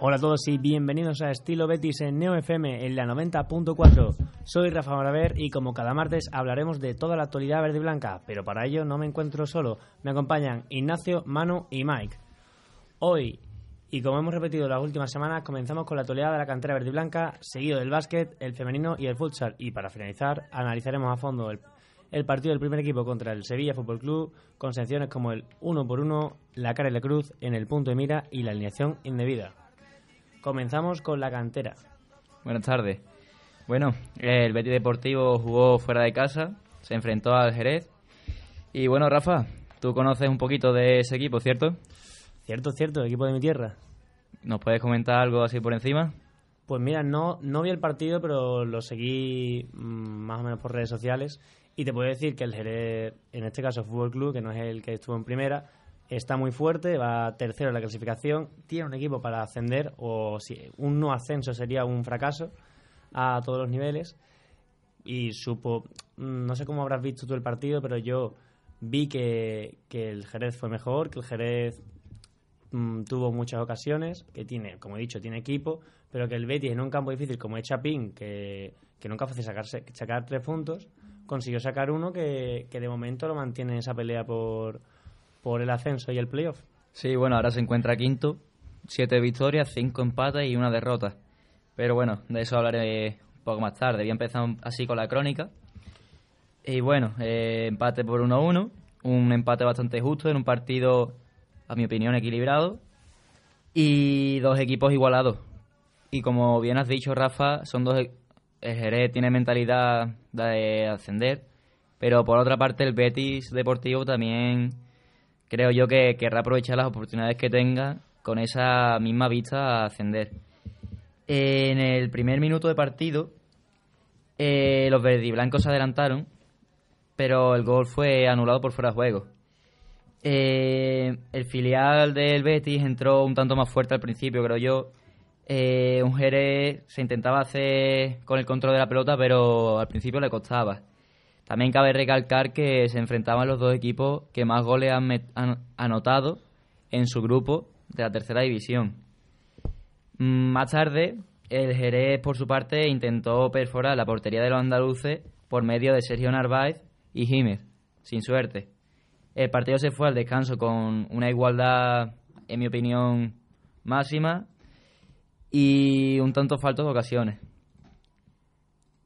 Hola a todos y bienvenidos a Estilo Betis en Neo FM en la 90.4. Soy Rafa Moraver y como cada martes hablaremos de toda la actualidad verde y blanca, pero para ello no me encuentro solo, me acompañan Ignacio, Manu y Mike. Hoy, y como hemos repetido las últimas semanas, comenzamos con la actualidad de la cantera verde y blanca, seguido del básquet, el femenino y el futsal. Y para finalizar, analizaremos a fondo el, el partido del primer equipo contra el Sevilla Fútbol Club, con secciones como el uno por uno, la cara y la cruz en el punto de mira y la alineación indebida. Comenzamos con la cantera. Buenas tardes. Bueno, el Betis Deportivo jugó fuera de casa, se enfrentó al Jerez. Y bueno, Rafa, tú conoces un poquito de ese equipo, ¿cierto? Cierto, cierto, equipo de mi tierra. ¿Nos puedes comentar algo así por encima? Pues mira, no, no vi el partido, pero lo seguí mm, más o menos por redes sociales. Y te puedo decir que el Jerez, en este caso Fútbol Club, que no es el que estuvo en primera, está muy fuerte, va tercero en la clasificación, tiene un equipo para ascender, o si un no ascenso sería un fracaso a todos los niveles. Y supo, mm, no sé cómo habrás visto tú el partido, pero yo vi que, que el Jerez fue mejor, que el Jerez mm, tuvo muchas ocasiones, que tiene, como he dicho, tiene equipo, pero que el Betis en un campo difícil como es Chapín, que, que nunca fácil sacarse, sacar tres puntos, consiguió sacar uno que, que de momento lo mantiene en esa pelea por, por el ascenso y el playoff. Sí, bueno, ahora se encuentra quinto, siete victorias, cinco empates y una derrota. Pero bueno, de eso hablaré un poco más tarde. Voy a empezar así con la crónica. Y bueno, eh, empate por 1-1, un empate bastante justo en un partido, a mi opinión, equilibrado. Y dos equipos igualados. Y como bien has dicho, Rafa, son dos. El Jerez tiene mentalidad de ascender, pero por otra parte, el Betis Deportivo también creo yo que querrá aprovechar las oportunidades que tenga con esa misma vista a ascender. En el primer minuto de partido, eh, los verdiblancos se adelantaron, pero el gol fue anulado por fuera de juego. Eh, el filial del Betis entró un tanto más fuerte al principio, creo yo. Eh, un Jerez se intentaba hacer con el control de la pelota, pero al principio le costaba. También cabe recalcar que se enfrentaban los dos equipos que más goles han, han anotado en su grupo de la tercera división. Mm, Más tarde, el Jerez, por su parte, intentó perforar la portería de los andaluces por medio de Sergio Narváez y Jiménez, sin suerte. El partido se fue al descanso con una igualdad, en mi opinión, máxima y un tanto falto de ocasiones.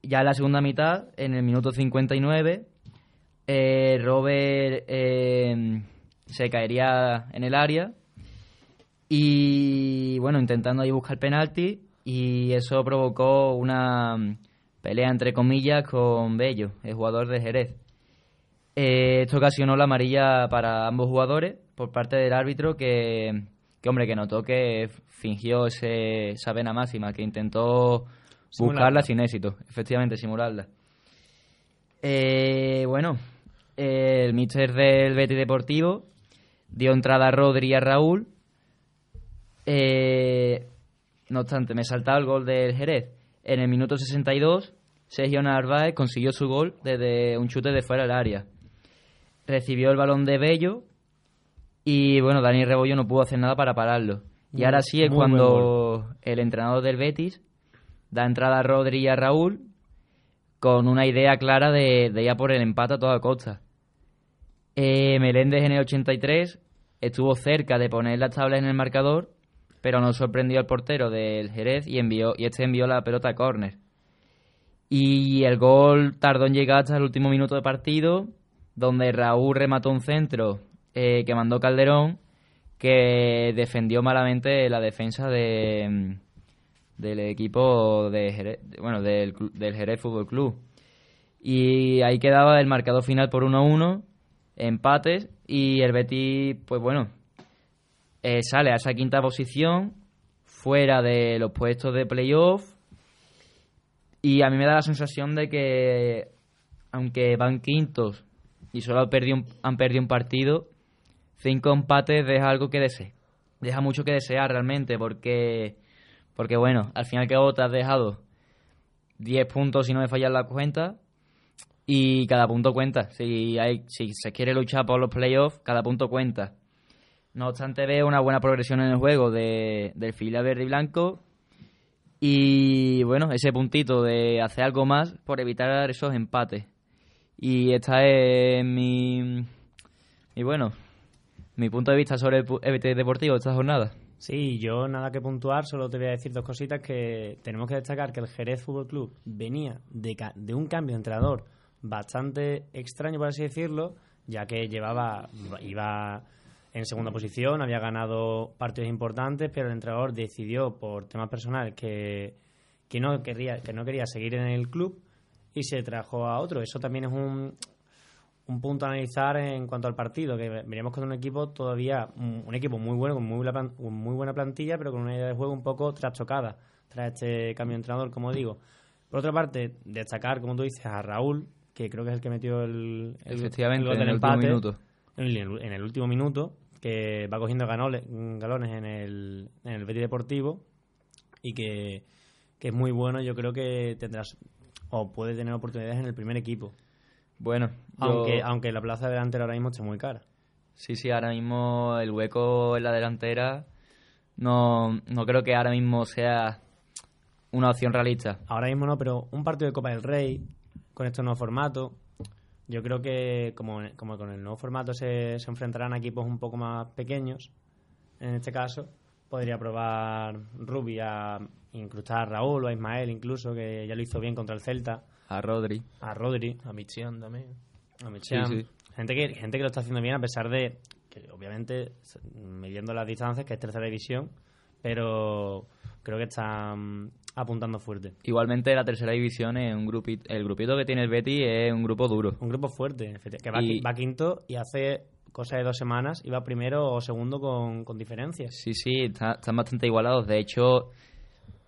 Ya en la segunda mitad, en el minuto 59, eh, Robert eh, se caería en el área y bueno, intentando ahí buscar penalti y eso provocó una pelea entre comillas con Bello, el jugador de Jerez. Eh, esto ocasionó la amarilla para ambos jugadores por parte del árbitro que, que hombre, que notó que fingió ese, esa vena máxima, que intentó Simularla. buscarla sin éxito, efectivamente, simularla. Eh, bueno, el míster del Betis Deportivo dio entrada a Rodri y a Raúl. Eh, no obstante, me saltaba el gol del Jerez. En el minuto 62, Sergio Narváez consiguió su gol desde un chute de fuera del área. Recibió el balón de Bello y bueno, Dani Rebollo no pudo hacer nada para pararlo. Y Muy- ahora sí es cuando el entrenador del Betis da entrada a Rodri y a Raúl con una idea clara de, de ir a por el empate a toda costa. Eh, Meléndez en el 83 estuvo cerca de poner las tablas en el marcador, pero no sorprendió al portero del Jerez y envió y este envió la pelota a córner. Y el gol tardó en llegar hasta el último minuto de partido, donde Raúl remató un centro eh, que mandó Calderón, que defendió malamente la defensa de, mm, del equipo de Jerez- bueno, del, del Jerez Fútbol Club. Y ahí quedaba el marcador final por 1-1, empates, y el Betis, pues bueno, eh, sale a esa quinta posición, fuera de los puestos de playoff, y a mí me da la sensación de que, aunque van quintos y solo han perdido un partido, cinco empates deja algo que desear. Deja mucho que desear realmente, porque, porque bueno, al final que te has dejado 10 puntos si no me fallan la cuenta, y cada punto cuenta. Si, hay, si se quiere luchar por los playoffs, cada punto cuenta. No obstante, veo una buena progresión en el juego de, del fila verde y blanco. Y bueno, ese puntito de hacer algo más por evitar esos empates. Y esta es mi. Y bueno, mi punto de vista sobre el deportivo de esta jornada. Sí, yo nada que puntuar, solo te voy a decir dos cositas que tenemos que destacar que el Jerez Fútbol Club venía de, de un cambio de entrenador bastante extraño, por así decirlo, ya que llevaba, iba en segunda posición, había ganado partidos importantes, pero el entrenador decidió por temas personales que, que, no, quería, que no quería seguir en el club y se trajo a otro. Eso también es un, un punto a analizar en cuanto al partido, que veníamos con un equipo todavía, un, equipo muy bueno, con muy, muy buena plantilla, pero con una idea de juego un poco trastocada tras este cambio de entrenador, como digo. Por otra parte, destacar, como tú dices, a Raúl, que creo que es el que metió el, el, Efectivamente, en el último minuto. En el, último minuto, que va cogiendo galones, galones en el, en el Betis Deportivo y que, es muy bueno. Yo creo que tendrás o puede tener oportunidades en el primer equipo. Bueno, aunque, aunque la plaza delantera ahora mismo está muy cara. Sí, sí, ahora mismo el hueco en la delantera no, no creo que ahora mismo sea una opción realista. Ahora mismo no, pero un partido de Copa del Rey, con este nuevo formato. Yo creo que como, como con el nuevo formato se, se enfrentarán a equipos un poco más pequeños, en este caso, podría probar Rubi a incrustar a Raúl o a Ismael incluso, que ya lo hizo bien contra el Celta. A Rodri. A Rodri. A Michian también. A Michian. Gente, que, gente que lo está haciendo bien a pesar de que obviamente midiendo las distancias, que es tercera división, pero creo que están apuntando fuerte. Igualmente la tercera división es un grupito, el grupito que tiene el Betty es un grupo duro. Un grupo fuerte, que va, quinto y hace cosa de dos semanas iba primero o segundo con, con diferencias. Sí, sí, están bastante igualados. De hecho,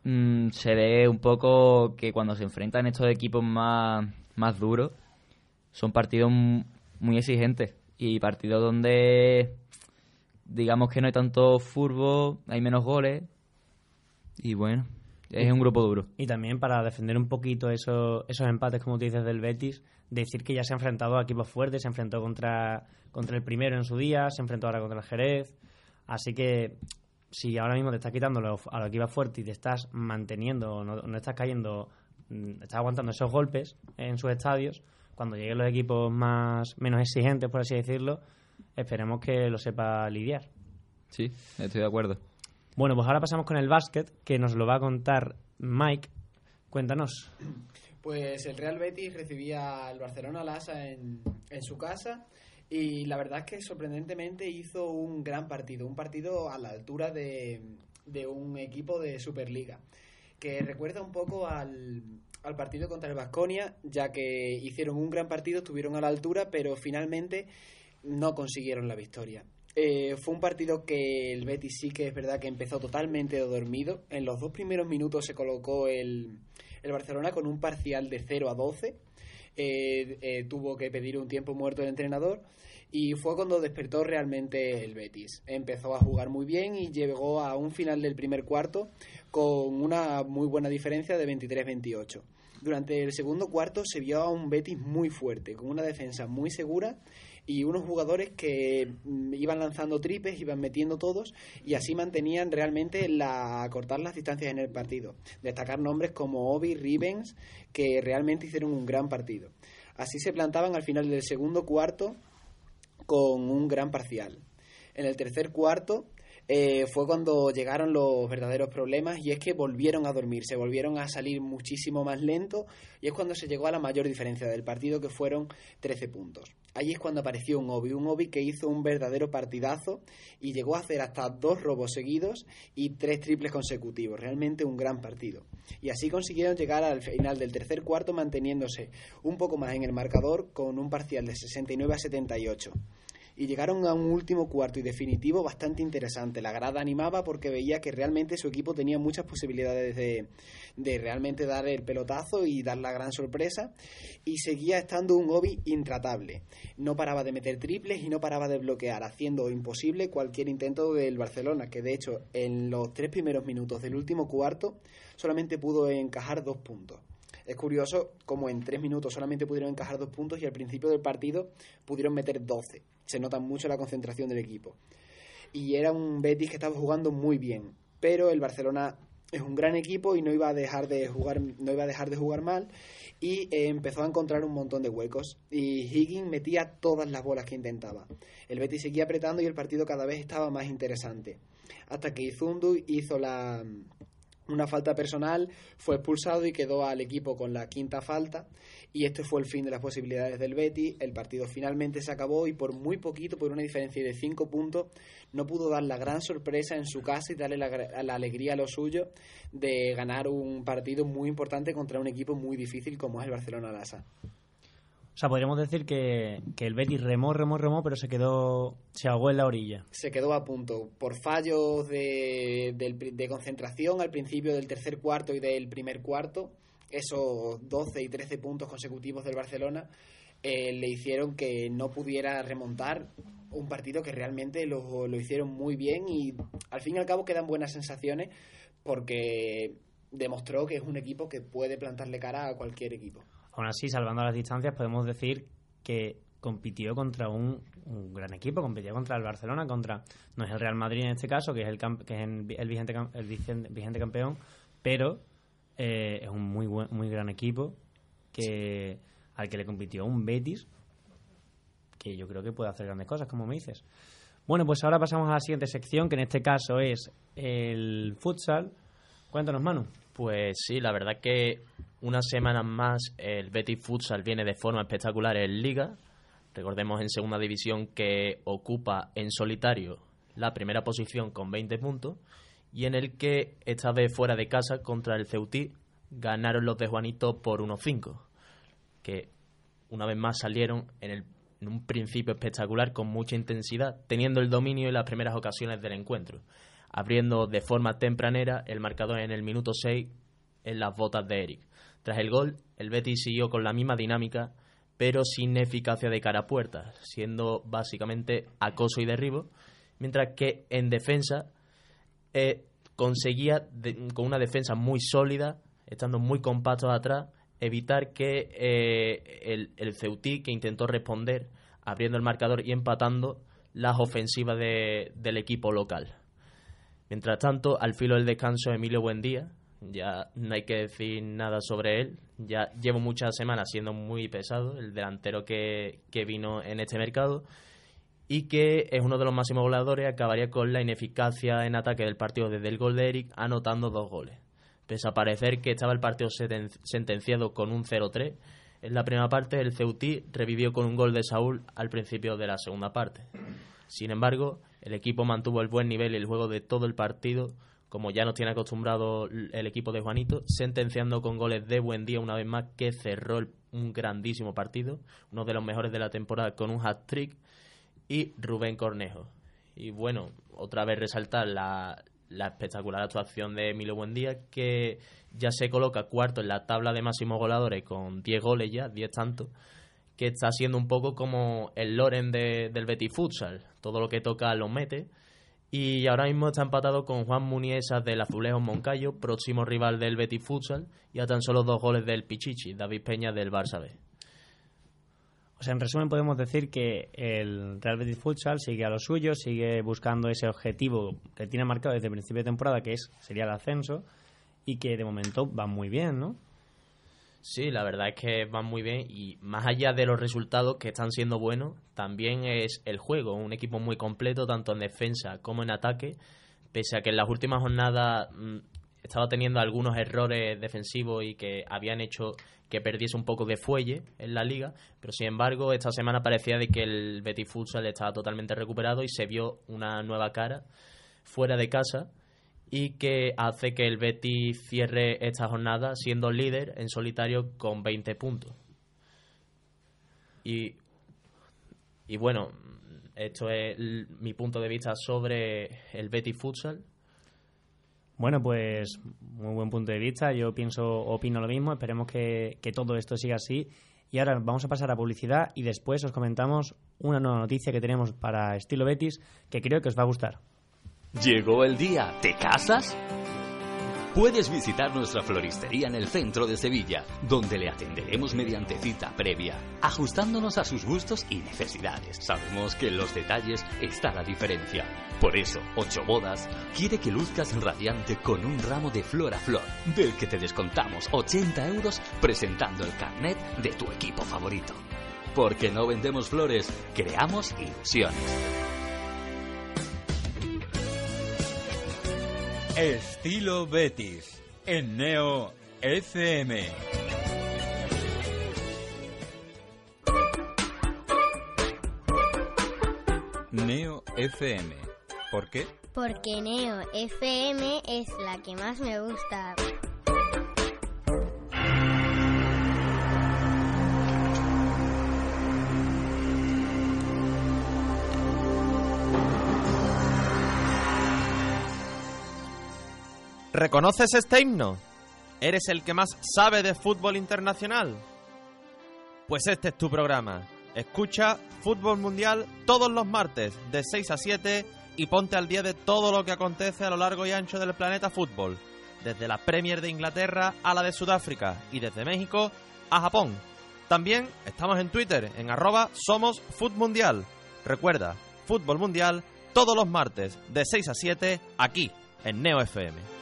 mm, se ve un poco que cuando se enfrentan estos equipos más, más duros, son partidos muy exigentes y partidos donde digamos que no hay tanto furbo, hay menos goles y bueno, es un grupo duro. Y también para defender un poquito esos, esos empates, como tú dices, del Betis, decir que ya se ha enfrentado a equipos fuertes, se enfrentó contra, contra el primero en su día, se enfrentó ahora contra el Jerez. Así que si ahora mismo te estás quitando a los equipos fuertes y te estás manteniendo, no, no estás cayendo, mm, estás aguantando esos golpes en sus estadios, cuando lleguen los equipos más menos exigentes, por así decirlo, esperemos que lo sepa lidiar. Sí, estoy de acuerdo. Bueno, pues ahora pasamos con el básquet, que nos lo va a contar Mike. Cuéntanos. Pues el Real Betis recibía al Barcelona Lasa en, en su casa y la verdad es que sorprendentemente hizo un gran partido, un partido a la altura de, de un equipo de Superliga, que recuerda un poco al, al partido contra el Vasconia, ya que hicieron un gran partido, estuvieron a la altura, pero finalmente no consiguieron la victoria. Eh, fue un partido que el Betis sí que es verdad que empezó totalmente dormido. En los dos primeros minutos se colocó el, el Barcelona con un parcial de 0 a 12. Eh, eh, tuvo que pedir un tiempo muerto el entrenador y fue cuando despertó realmente el Betis. Empezó a jugar muy bien y llegó a un final del primer cuarto con una muy buena diferencia de 23-28. Durante el segundo cuarto se vio a un Betis muy fuerte, con una defensa muy segura y unos jugadores que mm, iban lanzando tripes, iban metiendo todos y así mantenían realmente la cortar las distancias en el partido. Destacar nombres como Obi, Ribens, que realmente hicieron un gran partido. Así se plantaban al final del segundo cuarto con un gran parcial. En el tercer cuarto eh, fue cuando llegaron los verdaderos problemas y es que volvieron a dormir, se volvieron a salir muchísimo más lento y es cuando se llegó a la mayor diferencia del partido que fueron 13 puntos. Ahí es cuando apareció un Obi, un Obi que hizo un verdadero partidazo y llegó a hacer hasta dos robos seguidos y tres triples consecutivos, realmente un gran partido. Y así consiguieron llegar al final del tercer cuarto manteniéndose un poco más en el marcador con un parcial de 69 a 78 y llegaron a un último cuarto y definitivo bastante interesante. La grada animaba porque veía que realmente su equipo tenía muchas posibilidades de, de realmente dar el pelotazo y dar la gran sorpresa y seguía estando un hobby intratable. No paraba de meter triples y no paraba de bloquear, haciendo imposible cualquier intento del Barcelona, que de hecho en los tres primeros minutos del último cuarto solamente pudo encajar dos puntos. Es curioso como en tres minutos solamente pudieron encajar dos puntos y al principio del partido pudieron meter 12. Se nota mucho la concentración del equipo. Y era un Betis que estaba jugando muy bien, pero el Barcelona es un gran equipo y no iba a dejar de jugar no iba a dejar de jugar mal y eh, empezó a encontrar un montón de huecos y Higgins metía todas las bolas que intentaba. El Betis seguía apretando y el partido cada vez estaba más interesante. Hasta que Izundu hizo la una falta personal, fue expulsado y quedó al equipo con la quinta falta. Y este fue el fin de las posibilidades del Betis. El partido finalmente se acabó y por muy poquito, por una diferencia de cinco puntos, no pudo dar la gran sorpresa en su casa y darle la, la alegría a lo suyo de ganar un partido muy importante contra un equipo muy difícil como es el Barcelona Lassa. O sea, podríamos decir que, que, el Betis remó, remó, remó, pero se quedó, se ahogó en la orilla. Se quedó a punto. Por fallos de, de, concentración al principio del tercer cuarto y del primer cuarto, esos 12 y 13 puntos consecutivos del Barcelona eh, le hicieron que no pudiera remontar un partido que realmente lo, lo hicieron muy bien y al fin y al cabo quedan buenas sensaciones porque demostró que es un equipo que puede plantarle cara a cualquier equipo. Aún así, salvando las distancias, podemos decir que compitió contra un, gran equipo, compitió contra el Barcelona, contra no es el Real Madrid en este caso, que es el, que es el, vigente, el vigente campeón, pero eh, es un muy buen, muy gran equipo que al que le compitió un Betis que yo creo que puede hacer grandes cosas, como me dices. Bueno, pues ahora pasamos a la siguiente sección, que en este caso es el futsal. Cuéntanos, Manu. Pues sí, la verdad que una semana más el Betis Futsal viene de forma espectacular en Liga. Recordemos en segunda división que ocupa en solitario la primera posición con 20 puntos y en el que esta vez fuera de casa contra el Ceutí ganaron los de Juanito por 1-5, que una vez más salieron en, el, en un principio espectacular con mucha intensidad, teniendo el dominio en las primeras ocasiones del encuentro, abriendo de forma tempranera el marcador en el minuto 6 en las botas de Eric. Tras el gol, el Betis siguió con la misma dinámica, pero sin eficacia de cara a puerta, siendo básicamente acoso y derribo, mientras que en defensa eh, conseguía, con una defensa muy sólida, estando muy compactos atrás, evitar que eh, el, el Ceutí, que intentó responder abriendo el marcador y empatando las ofensivas del equipo local. Mientras tanto, al filo del descanso, Emilio Buendía, ya no hay que decir nada sobre él. Ya llevo muchas semanas siendo muy pesado, el delantero que, que vino en este mercado y que es uno de los máximos goleadores, acabaría con la ineficacia en ataque del partido desde el gol de Eric, anotando dos goles. Pese a parecer que estaba el partido sentenciado con un 0-3, en la primera parte el Ceutí revivió con un gol de Saúl al principio de la segunda parte. Sin embargo, el equipo mantuvo el buen nivel y el juego de todo el partido, como ya nos tiene acostumbrado el equipo de Juanito, sentenciando con goles de buen día una vez más que cerró un grandísimo partido, uno de los mejores de la temporada con un hat-trick y Rubén Cornejo. Y bueno, otra vez resaltar la, la espectacular actuación de Emilio Buendía, que ya se coloca cuarto en la tabla de máximos goleadores con 10 goles ya, 10 tantos, que está siendo un poco como el Loren de, del Betis Futsal. Todo lo que toca lo mete y ahora mismo está empatado con Juan Muniesa del Azulejo Moncayo, próximo rival del Betis Futsal, y a tan solo dos goles del Pichichi, David Peña del Barça B. O sea, en resumen podemos decir que el Real Betis Futsal sigue a lo suyo, sigue buscando ese objetivo que tiene marcado desde el principio de temporada, que es sería el ascenso, y que de momento va muy bien, ¿no? Sí, la verdad es que van muy bien y más allá de los resultados que están siendo buenos, también es el juego, un equipo muy completo tanto en defensa como en ataque, pese a que en las últimas jornadas mm, estaba teniendo algunos errores defensivos y que habían hecho que perdiese un poco de fuelle en la liga, pero sin embargo esta semana parecía de que el Betis Futsal estaba totalmente recuperado y se vio una nueva cara fuera de casa y que hace que el Betis cierre esta jornada siendo líder en solitario con 20 puntos. Y, y bueno, esto es mi punto de vista sobre el Betis Futsal. Bueno, pues muy buen punto de vista. Yo pienso, opino lo mismo. Esperemos que, que todo esto siga así. Y ahora vamos a pasar a publicidad y después os comentamos una nueva noticia que tenemos para Estilo Betis que creo que os va a gustar. Llegó el día. ¿Te casas? Puedes visitar nuestra floristería en el centro de Sevilla, donde le atenderemos mediante cita previa, ajustándonos a sus gustos y necesidades. Sabemos que en los detalles está la diferencia. Por eso, Ocho Bodas quiere que luzcas radiante con un ramo de flor a flor, del que te descontamos 80 euros presentando el carnet de tu equipo favorito. Porque no vendemos flores, creamos ilusiones. Estilo Betis en Neo FM. Neo FM. ¿Por qué? Porque Neo FM es la que más me gusta. ¿Reconoces este himno? ¿Eres el que más sabe de fútbol internacional? Pues este es tu programa. Escucha Fútbol Mundial todos los martes de 6 a 7 y ponte al día de todo lo que acontece a lo largo y ancho del planeta fútbol, desde la Premier de Inglaterra a la de Sudáfrica y desde México a Japón. También estamos en Twitter en arroba somos Mundial. Recuerda, Fútbol Mundial todos los martes de 6 a 7 aquí en Neo FM.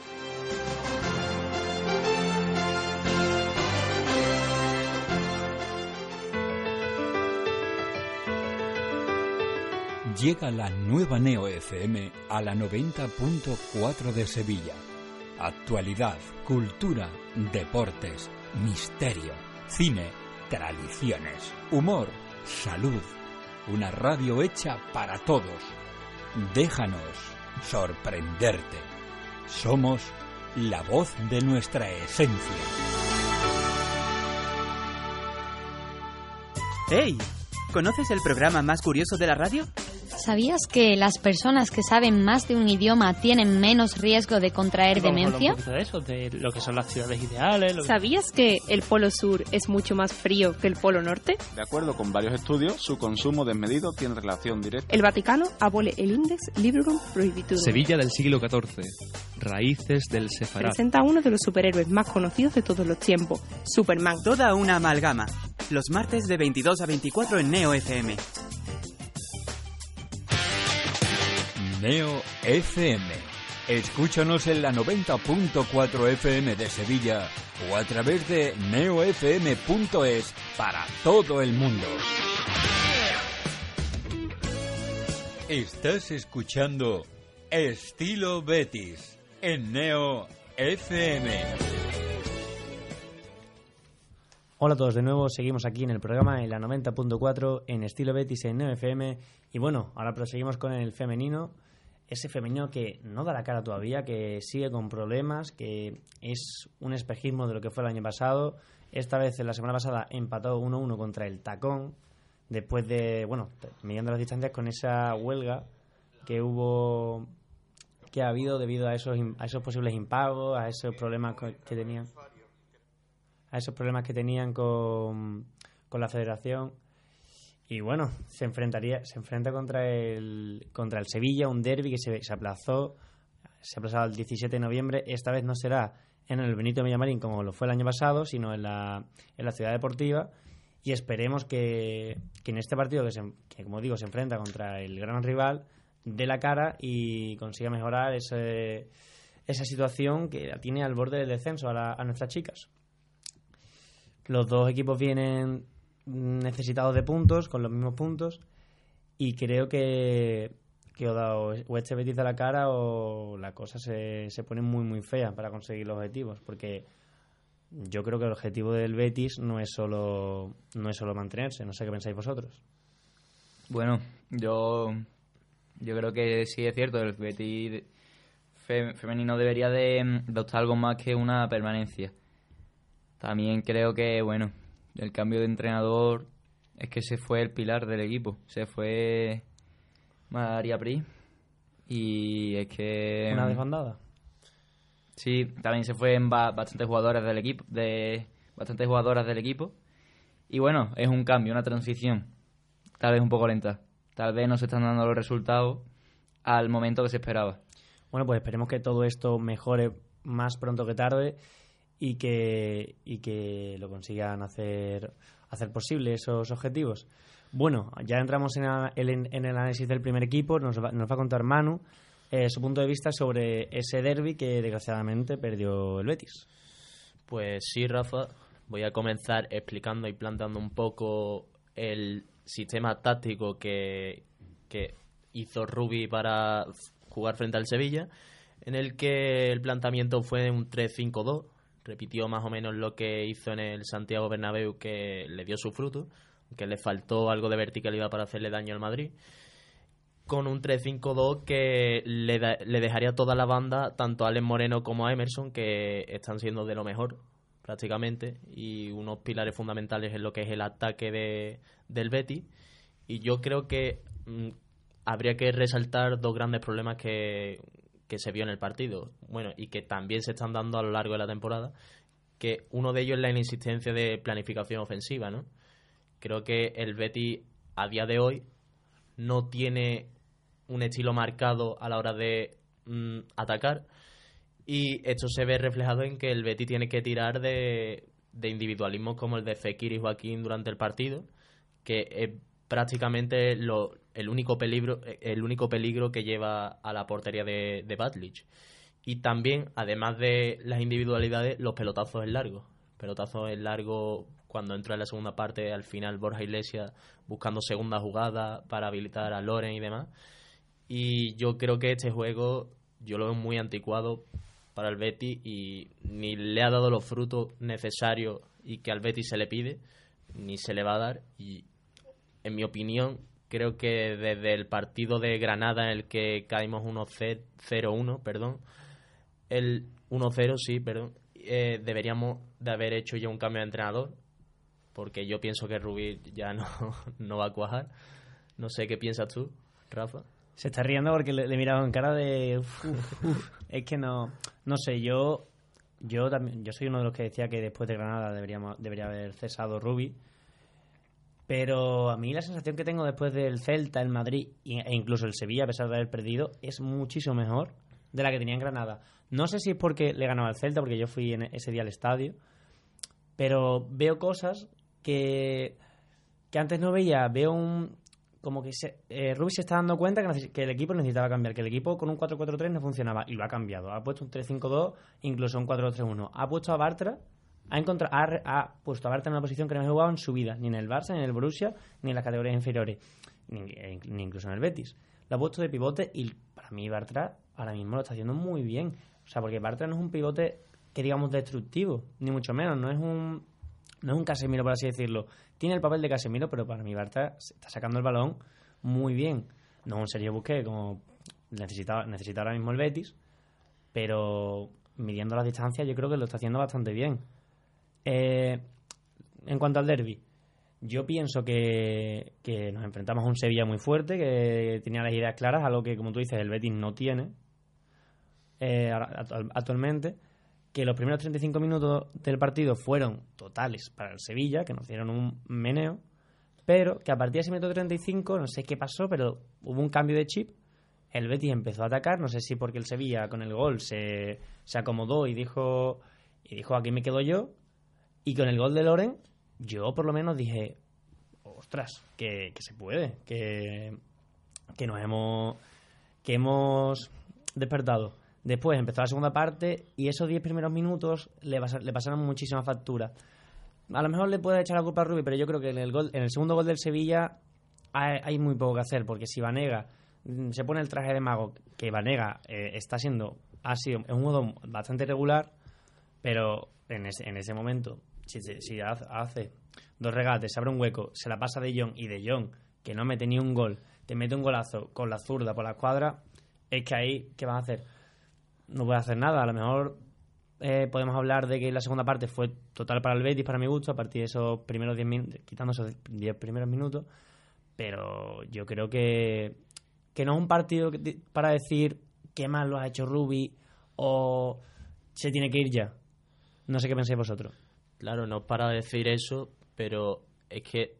Llega la nueva Neo FM a la 90.4 de Sevilla. Actualidad, cultura, deportes, misterio, cine, tradiciones, humor, salud. Una radio hecha para todos. Déjanos sorprenderte. Somos la voz de nuestra esencia. ¡Hey! ¿Conoces el programa más curioso de la radio? ¿Sabías que las personas que saben más de un idioma tienen menos riesgo de contraer demencia? Un de eso, de lo que son las ciudades ideales. ¿Sabías que el Polo Sur es mucho más frío que el Polo Norte? De acuerdo con varios estudios, su consumo desmedido tiene relación directa. El Vaticano abole el Index Librum Prohibitorum. Sevilla del siglo XIV. Raíces del Sefarad. Presenta a uno de los superhéroes más conocidos de todos los tiempos, Superman. Toda una amalgama. Los martes de 22 a 24 en Neo FM. Neo FM. Escúchanos en la 90.4 FM de Sevilla o a través de neofm.es para todo el mundo. Estás escuchando Estilo Betis en Neo FM. Hola a todos de nuevo, seguimos aquí en el programa en la 90.4 en Estilo Betis en Neo FM y bueno, ahora proseguimos con el femenino ese femenino que no da la cara todavía, que sigue con problemas, que es un espejismo de lo que fue el año pasado. Esta vez, la semana pasada, empató 1-1 contra el Tacón, después de, bueno, midiendo las distancias con esa huelga que hubo, que ha habido debido a esos, a esos posibles impagos, a esos problemas que tenían, a esos problemas que tenían con, con la federación. Y bueno, se enfrentaría, se enfrenta contra el contra el Sevilla, un derby que se, se aplazó, se ha aplazado el 17 de noviembre. Esta vez no será en el Benito Villamarín como lo fue el año pasado, sino en la, en la ciudad deportiva. Y esperemos que, que en este partido, que, se, que como digo, se enfrenta contra el gran rival, dé la cara y consiga mejorar ese, esa situación que tiene al borde del descenso a, a nuestras chicas. Los dos equipos vienen necesitados de puntos, con los mismos puntos, y creo que, que o, o este Betis de la cara o la cosa se, se pone muy, muy fea para conseguir los objetivos, porque yo creo que el objetivo del Betis no es solo, no es solo mantenerse, no sé qué pensáis vosotros. Bueno, yo, yo creo que sí es cierto, el Betis femenino debería de, de optar algo más que una permanencia. También creo que, bueno, el cambio de entrenador es que se fue el pilar del equipo. Se fue María Pri. Y es que. ¿Una desbandada? Sí, también se fue en bastantes jugadoras del equipo. De bastantes jugadoras del equipo. Y bueno, es un cambio, una transición. Tal vez un poco lenta. Tal vez no se están dando los resultados al momento que se esperaba. Bueno, pues esperemos que todo esto mejore más pronto que tarde y que, y que lo consigan hacer, hacer posible esos objetivos. Bueno, ya entramos en, el, análisis del primer equipo, nos va, nos va a contar Manu eh, su punto de vista sobre ese derby que desgraciadamente perdió el Betis. Pues sí, Rafa, voy a comenzar explicando y plantando un poco el sistema táctico que, que hizo Rubi para jugar frente al Sevilla, en el que el planteamiento fue un 3-5-2, repitió más o menos lo que hizo en el Santiago Bernabéu que le dio su fruto, que le faltó algo de verticalidad para hacerle daño al Madrid, con un 3-5-2 que le, le dejaría toda la banda, tanto a Alex Moreno como a Emerson, que están siendo de lo mejor prácticamente, y unos pilares fundamentales en lo que es el ataque de, del Betty. Y yo creo que mm, habría que resaltar dos grandes problemas que, que se vio en el partido, bueno, y que también se están dando a lo largo de la temporada, que uno de ellos es la inexistencia de planificación ofensiva, ¿no? Creo que el Betty a día de hoy no tiene un estilo marcado a la hora de mm, atacar y esto se ve reflejado en que el Betty tiene que tirar de, de individualismos como el de Fekir y Joaquín durante el partido, que es prácticamente lo, el, único peligro, el único peligro que lleva a la portería de, de Batlich. Y también, además de las individualidades, los pelotazos en largo. Pelotazos en largo cuando entra en la segunda parte, al final Borja Iglesias buscando segunda jugada para habilitar a Loren y demás. Y yo creo que este juego yo lo veo muy anticuado para el Betty y ni le ha dado los frutos necesarios y que al Betty se le pide, ni se le va a dar. En mi opinión, creo que desde el partido de Granada en el que caímos 1-0-1, perdón, el 1-0, sí, perdón, eh, deberíamos de haber hecho ya un cambio de entrenador, porque yo pienso que Rubí ya no, no va a cuajar. No sé qué piensas tú, Rafa. Se está riendo porque le, he mirado en cara de... es que no... No sé, yo... Yo también, yo soy uno de los que decía que después de Granada deberíamos, debería haber cesado Rubi. Pero a mí la sensación que tengo después del Celta, el Madrid e incluso el Sevilla, a pesar de haber perdido, es muchísimo mejor de la que tenía en Granada. No sé si es porque le ganaba al Celta, porque yo fui en ese día al estadio, pero veo cosas que, que antes no veía. Veo un, como que se, eh, se está dando cuenta que, el equipo necesitaba cambiar, que el equipo con un 4-4-3 no funcionaba y lo ha cambiado. Ha puesto un 3-5-2, incluso un 4-3-1. Ha puesto a Bartra, ha, ha, puesto a Bartra en una posición que no ha jugado en su vida, ni en el Barça, ni en el Borussia, ni en las categorías inferiores, ni, incluso en el Betis. Lo ha puesto de pivote y para mí Bartra ahora mismo lo está haciendo muy bien. O sea, porque Bartra no es un pivote que digamos destructivo, ni mucho menos, no es un no es un Casemiro, por así decirlo. Tiene el papel de Casemiro, pero para mí Bartra está sacando el balón muy bien. No un Sergio Busquets como necesita, necesita ahora mismo el Betis, pero midiendo las distancias yo creo que lo está haciendo bastante bien. Eh, en cuanto al derby, yo pienso que, que, nos enfrentamos a un Sevilla muy fuerte, que tenía las ideas claras, algo que, como tú dices, el Betis no tiene eh, actualmente que los primeros 35 minutos del partido fueron totales para el Sevilla, que nos dieron un meneo, pero que a partir de ese minuto 35, no sé qué pasó, pero hubo un cambio de chip, el Betis empezó a atacar, no sé si porque el Sevilla con el gol se, se acomodó y dijo, y dijo, aquí me quedo yo, y con el gol de Loren, yo por lo menos dije, ostras, que, se puede, que, que nos hemos, que hemos despertado. Después empezó la segunda parte y esos 10 primeros minutos le, pasaron muchísima factura. A lo mejor le puede echar la culpa a Rubi, pero yo creo que en el, gol, en el segundo gol del Sevilla hay, muy poco que hacer, porque si Vanega mm, se pone el traje de mago, que Vanega eh, está siendo, ha sido, es un modo bastante regular, pero en ese, en ese momento, si, si hace dos regates, se abre un hueco, se la pasa de Jong y de Jong, que no mete ni un gol, te mete un golazo con la zurda por la escuadra, es que ahí, ¿qué vas a hacer? no puede hacer nada. A lo mejor eh, podemos hablar de que la segunda parte fue total para el Betis, para mi gusto, a partir de esos primeros 10 minutos, quitando esos 10 primeros minutos. Pero yo creo que, que no es un partido para decir qué mal lo ha hecho Rubi o se tiene que ir ya. No sé qué pensáis vosotros. Claro, no para decir eso, pero es que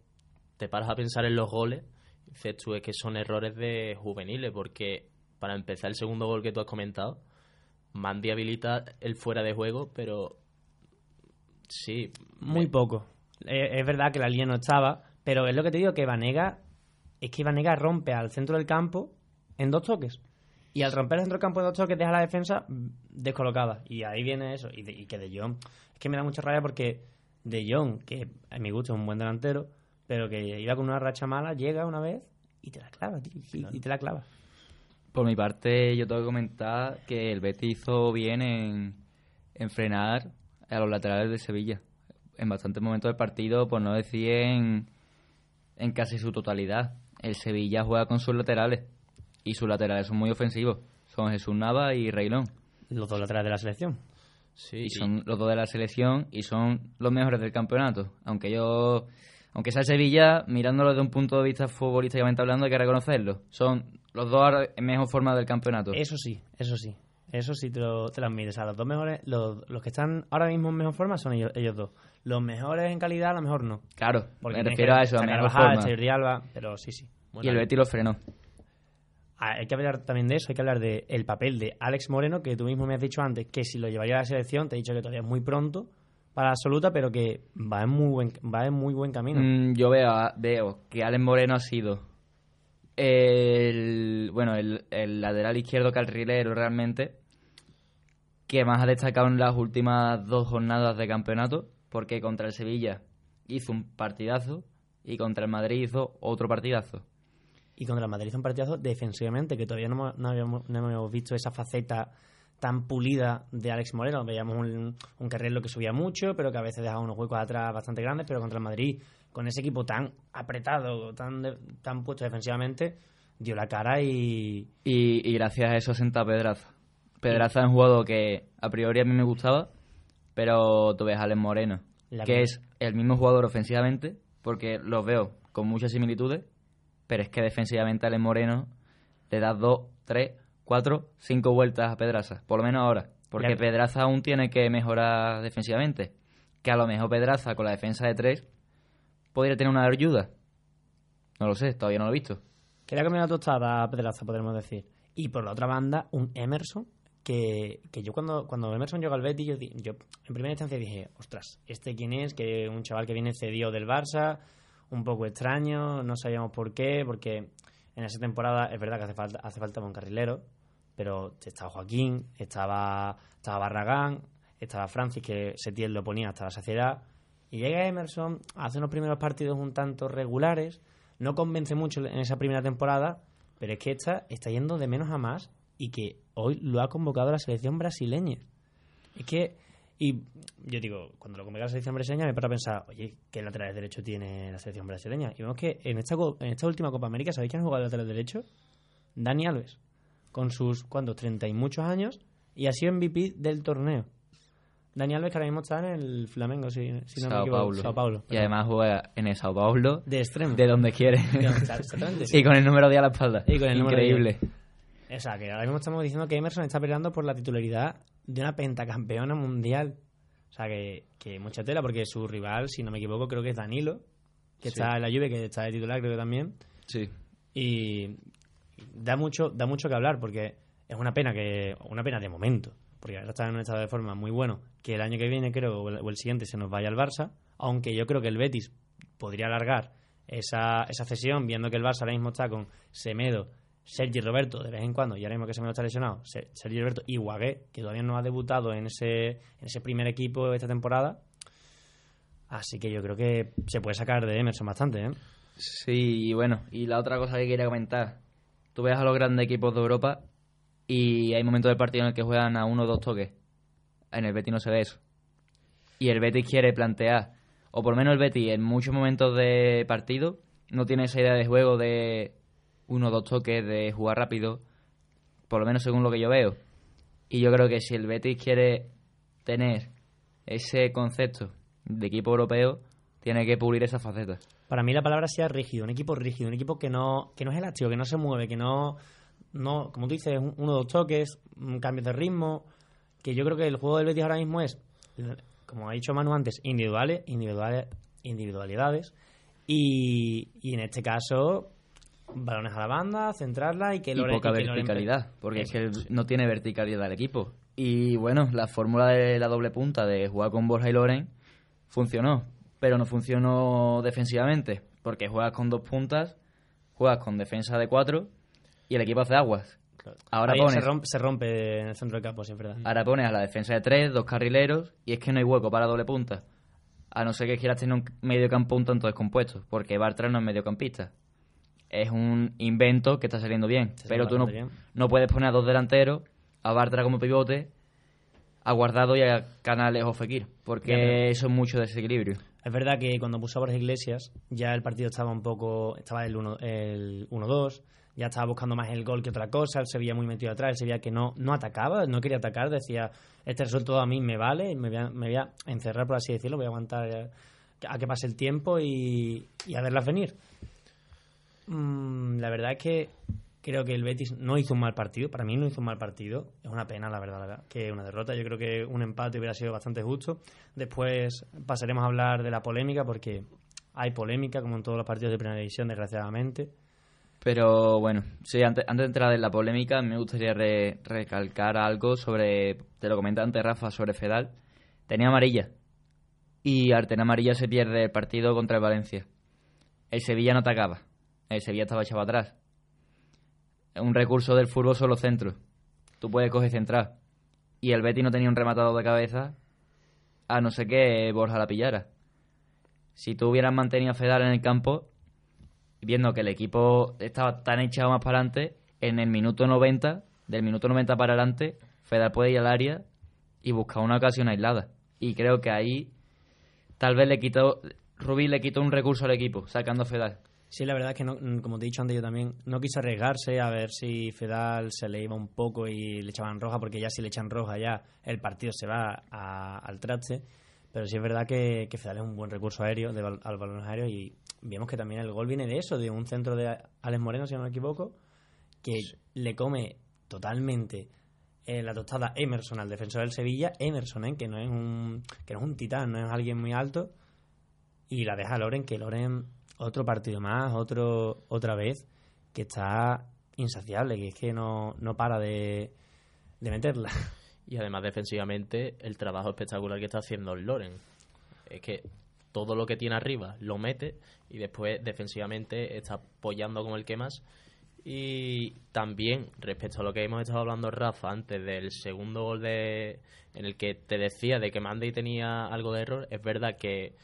te paras a pensar en los goles dices tú, es que son errores de juveniles, porque para empezar el segundo gol que tú has comentado, Mandi habilita el fuera de juego, pero sí. Muy poco. Eh, es verdad que la línea no estaba, pero es lo que te digo, que Vanega, es que Vanega rompe al centro del campo en dos toques. Y al romper el centro del campo en dos toques deja la defensa descolocada. Y ahí viene eso. Y, de- y que De Jong, es que me da mucha rabia porque De Jong, que a mi gusto es un buen delantero, pero que iba con una racha mala, llega una vez y te la clava, tío, y, y te la clava. Por mi parte, yo tengo que comentar que el Betis hizo bien en, en frenar a los laterales de Sevilla. En bastantes momentos del partido, por no decir en, en casi su totalidad. El Sevilla juega con sus laterales y sus laterales son muy ofensivos. Son Jesús Nava y Reilón. Los dos laterales de la selección. Sí, y son los dos de la selección y son los mejores del campeonato. Aunque yo, aunque sea el Sevilla, mirándolo desde un punto de vista futbolísticamente hablando, hay que reconocerlo. Son los dos en mejor forma del campeonato. Eso sí, eso sí. Eso sí te lo, te lo. O sea, los dos mejores, los, los que están ahora mismo en mejor forma son ellos, ellos dos. Los mejores en calidad, a lo mejor no. Claro, Porque me refiero que a eso, a mejor forma. Alba, pero sí, sí. y el Betis lo frenó. Ah, Hay que hablar también de eso, hay que hablar del el papel de Alex Moreno, que tú mismo me has dicho antes que si lo llevaría a la selección, te he dicho que todavía es muy pronto para la absoluta, pero que va en muy buen, va en muy buen camino. Mm, yo veo, veo que Alex Moreno ha sido el bueno el, el lateral izquierdo carrilero realmente que más ha destacado en las últimas dos jornadas de campeonato porque contra el Sevilla hizo un partidazo y contra el Madrid hizo otro partidazo Y contra el Madrid hizo un partidazo defensivamente, que todavía no, no habíamos, no habíamos visto esa faceta tan pulida de Alex Moreno. Veíamos un, un carrero que subía mucho, pero que a veces dejaba unos huecos atrás bastante grandes, pero contra el Madrid, con ese equipo tan apretado, tan, de- tan puesto defensivamente, dio la cara y... y, y gracias a eso asenta Pedraza. Pedraza es un jugador que a priori a mí me gustaba pero tú ves a Alex Moreno La que es el mismo jugador ofensivamente porque los veo con muchas similitudes pero es que defensivamente Alex Moreno le da dos, tres, cuatro, cinco vueltas a Pedraza, por lo menos ahora. Porque Pedraza aún tiene que mejorar defensivamente. Que a lo mejor Pedraza con la defensa de tres podría tener una ayuda. No lo sé, todavía no lo he visto. Quería comer una tostada a Pedraza, podremos decir. Y por la otra banda, un Emerson, que, que yo cuando, cuando Emerson llegó al Betis, yo, yo en primera instancia dije, ostras, ¿este quién es? Que un chaval que viene cedido del Barça, un poco extraño, no sabíamos por qué, porque en esa temporada es verdad que hace falta, hace falta un carrilero, pero estaba Joaquín, estaba, estaba Barragán, estaba Francis, que Setién lo ponía hasta la saciedad, y llega Emerson, hace unos primeros partidos un tanto regulares, no convence mucho en esa primera temporada, pero es que esta está yendo de menos a más y que hoy lo ha convocado la selección brasileña. Es que, y yo digo, cuando lo convoca la selección brasileña me paro a pensar, oye, ¿qué lateral derecho tiene la selección brasileña? Y vemos que en esta, en esta última Copa América, ¿sabéis quién ha jugado de lateral derecho? Dani Alves, con sus, ¿cuántos? 30 y muchos años, y ha sido MVP del torneo. Dani Alves, que ahora mismo está en el Flamengo, si, si no me Sao equivoco. Paulo. Sao Paulo. Y además juega en el Sao Paulo. De extremo. De donde quiere. Exactamente, sí. y con el número 10 a la espalda. Y con el número Increíble. 10. O sea, que ahora mismo estamos diciendo que Emerson está peleando por la titularidad de una pentacampeona mundial. O sea, que, que mucha tela, porque su rival, si no me equivoco, creo que es Danilo, que Sí. está en la Juve, que está de titular, creo que también. Sí. Y da mucho, da mucho que hablar, porque es una pena que una pena de momento, porque ahora está en un estado de forma muy bueno, que el año que viene, creo, o el, o el siguiente, se nos vaya al Barça, aunque yo creo que el Betis podría alargar esa, esa cesión, viendo que el Barça ahora mismo está con Semedo, Sergi Roberto de vez en cuando, y ahora mismo que Semedo está lesionado, Se- Sergi Roberto y Guagué, que todavía no ha debutado en ese, en ese primer equipo esta temporada. Así que yo creo que se puede sacar de Emerson bastante, ¿eh? Sí, y bueno, y la otra cosa que quería comentar. Tú ves a los grandes equipos de Europa y hay momentos del partido en el que juegan a uno o dos toques. En el Betis no se ve eso. Y el Betis quiere plantear, o por lo menos el Betis en muchos momentos de partido, no tiene esa idea de juego de uno o dos toques, de jugar rápido, por lo menos según lo que yo veo. Y yo creo que si el Betis quiere tener ese concepto de equipo europeo, tiene que pulir esa faceta. Para mí la palabra sea rígido, un equipo rígido, un equipo que no, que no es elástico, que no se mueve, que no, no como tú dices, un- uno o dos toques, un cambio de ritmo, que yo creo que el juego del Betis ahora mismo es, como ha dicho Manu antes, individuales, individuales, individualidades, y, y en este caso balones a la banda, centrarla y que y Loren- poca y que verticalidad, porque es que no tiene verticalidad el equipo. Y bueno, la fórmula de la doble punta de jugar con Borja y Loren funcionó, pero no funcionó defensivamente, porque juegas con dos puntas, juegas con defensa de cuatro y el equipo hace aguas. Ahora Ahí pones, se, rompe, se rompe en el centro del campo, sí, es verdad. ahora pones a la defensa de tres, dos carrileros, y es que no hay hueco para doble punta. A no ser que quieras tener un medio campo un tanto descompuesto, porque Bartra no es mediocampista. Es un invento que está saliendo bien, está pero tú no, bien. no puedes poner a dos delanteros, a Bartra como pivote, a Guardado y a Canales o Fekir, porque Ya, pero- eso es mucho desequilibrio. Es verdad que cuando puso a Borja Iglesias, ya el partido estaba un poco. Estaba el 1 el 1-2, ya estaba buscando más el gol que otra cosa, él se veía muy metido atrás, se veía que no, no atacaba, no quería atacar, decía: Este resultado a mí me vale, me voy a, me voy a encerrar, por así decirlo, voy a aguantar a que pase el tiempo y, y a verlas venir. Mm, la verdad es que creo que el Betis no hizo un mal partido. Para mí no hizo un mal partido. Es una pena, la verdad, que una derrota. Yo creo que un empate hubiera sido bastante justo. Después pasaremos a hablar de la polémica porque hay polémica, como en todos los partidos de primera división, desgraciadamente. Pero bueno, sí, antes, antes de entrar en la polémica, me gustaría re- recalcar algo sobre, te lo comenté antes Rafa, sobre Fedal. Tenía amarilla. Y al tener amarilla se pierde el partido contra el Valencia. El Sevilla no atacaba. El Sevilla estaba echado atrás. Un recurso del fútbol son los centros. Tú puedes coger central. Y el Betty no tenía un rematado de cabeza, a no ser que Borja la pillara. Si tú hubieras mantenido a Fedal en el campo, viendo que el equipo estaba tan echado más para adelante, en el minuto 90, del minuto 90 para adelante, Fedal puede ir al área y buscar una ocasión aislada. Y creo que ahí tal vez le quitó, Rubí le quitó un recurso al equipo, sacando a Fedal. Sí, la verdad es que, no, mm, como te he dicho antes, yo también no quiso arriesgarse a ver si Fedal se le iba un poco y le echaban roja, porque ya si le echan roja ya el partido se va a- al traste. Pero sí es verdad que, que Fedal es un buen recurso aéreo, de, al balón aéreo, y vemos que también el gol viene de eso, de un centro de Alex Moreno, si no me equivoco, que le come totalmente eh, la tostada Emerson al defensor del Sevilla, Emerson, ¿eh? que no es un que no es un titán, no es alguien muy alto, y la deja Loren, que Loren otro partido más, otro otra vez, que está insaciable, que es que no, no para de, de meterla. Y además defensivamente el trabajo espectacular que está haciendo el Loren. Es que todo lo que tiene arriba lo mete y después defensivamente está apoyando como el que más. Y también respecto a lo que hemos estado hablando Rafa antes del segundo gol de, en el que te decía de que Mandy tenía algo de error, es verdad que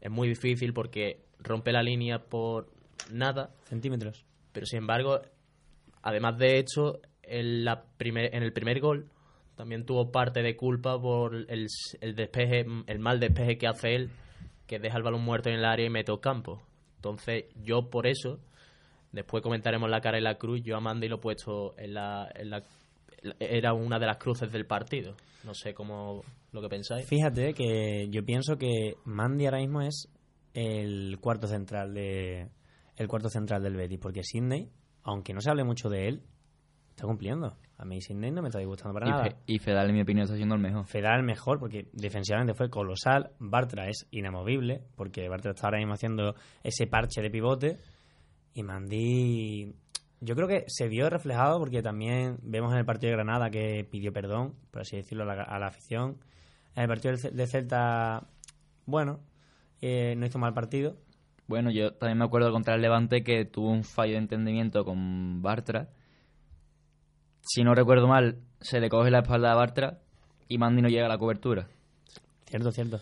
es muy difícil porque rompe la línea por nada. Centímetros. Pero sin embargo, además de hecho, en, la primer, en el primer gol también tuvo parte de culpa por el, el despeje, el mal despeje que hace él, que deja el balón muerto en el área y mete al campo. Entonces, yo por eso, después comentaremos la cara y la cruz, yo a Mandy lo he puesto en la, en la- Era una de las cruces del partido. No sé cómo lo que pensáis. Fíjate que yo pienso que Mandy ahora mismo es el cuarto central de el cuarto central del Betis, porque Sidney, aunque no se hable mucho de él, está cumpliendo. A mí Sidney no me está disgustando para Y, nada. Fe- y Fedal, en mi opinión, está siendo el mejor. Fedal mejor porque defensivamente fue colosal. Bartra es inamovible porque Bartra está ahora mismo haciendo ese parche de pivote. Y Mandy, yo creo que se vio reflejado porque también vemos en el partido de Granada que pidió perdón, por así decirlo, a la, a la afición. En el partido de Celta, bueno, eh, no hizo mal partido. Bueno, yo también me acuerdo contra el Levante que tuvo un fallo de entendimiento con Bartra. Si no recuerdo mal, se le coge la espalda a Bartra y Mandy no llega a la cobertura. Cierto, cierto.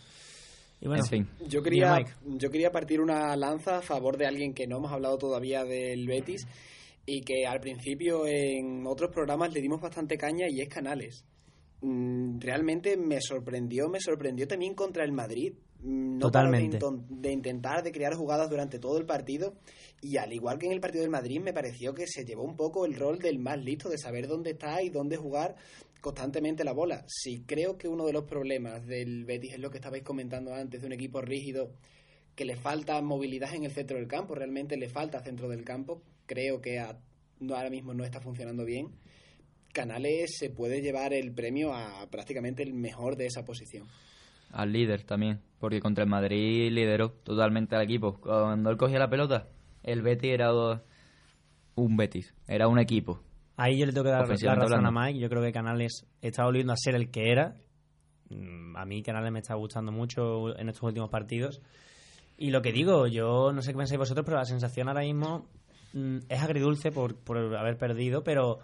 Y bueno, en fin. Yo quería, yo quería partir una lanza a favor de alguien que no hemos hablado todavía del Betis y que al principio en otros programas le dimos bastante caña y es Canales. Mm, Realmente me sorprendió, me sorprendió también contra el Madrid. No de, Totalmente. inton- de intentar, de crear jugadas durante todo el partido y al igual que en el partido del Madrid me pareció que se llevó un poco el rol del más listo, de saber dónde está y dónde jugar constantemente la bola. Sí, creo que uno de los problemas del Betis es lo que estabais comentando antes, de un equipo rígido que le falta movilidad en el centro del campo, realmente le falta centro del campo, creo que a- no, ahora mismo no está funcionando bien. Canales se puede llevar el premio a prácticamente el mejor de esa posición. Al líder también, porque contra el Madrid lideró totalmente al equipo. Cuando él cogía la pelota, el Betty era un Betis, era un equipo. Ahí yo le tengo que dar la razón a. Mike. Yo creo que Canales está volviendo a ser el que era. Mm, A mí Canales me está gustando mucho en estos últimos partidos. Y lo que digo, yo no sé qué pensáis vosotros, pero la sensación ahora mismo mm, es agridulce por, por haber perdido, pero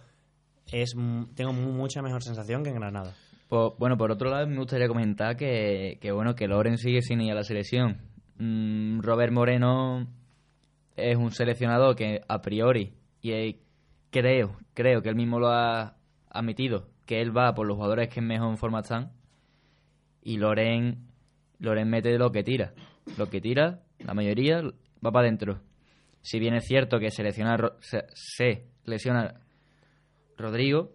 es mm, tengo mu- mucha mejor sensación que en Granada. Por- bueno, por otro lado, me gustaría comentar que, que bueno, que Loren sigue sin ir a la selección. Mm, Robert Moreno es un seleccionador que a priori, y creo, creo que él mismo lo ha admitido, que él va por los jugadores que mejor en forma están. Y Loren, Loren mete lo que tira. Lo que tira, la mayoría, va para adentro. Si bien es cierto que selecciona, se, se Rodrigo,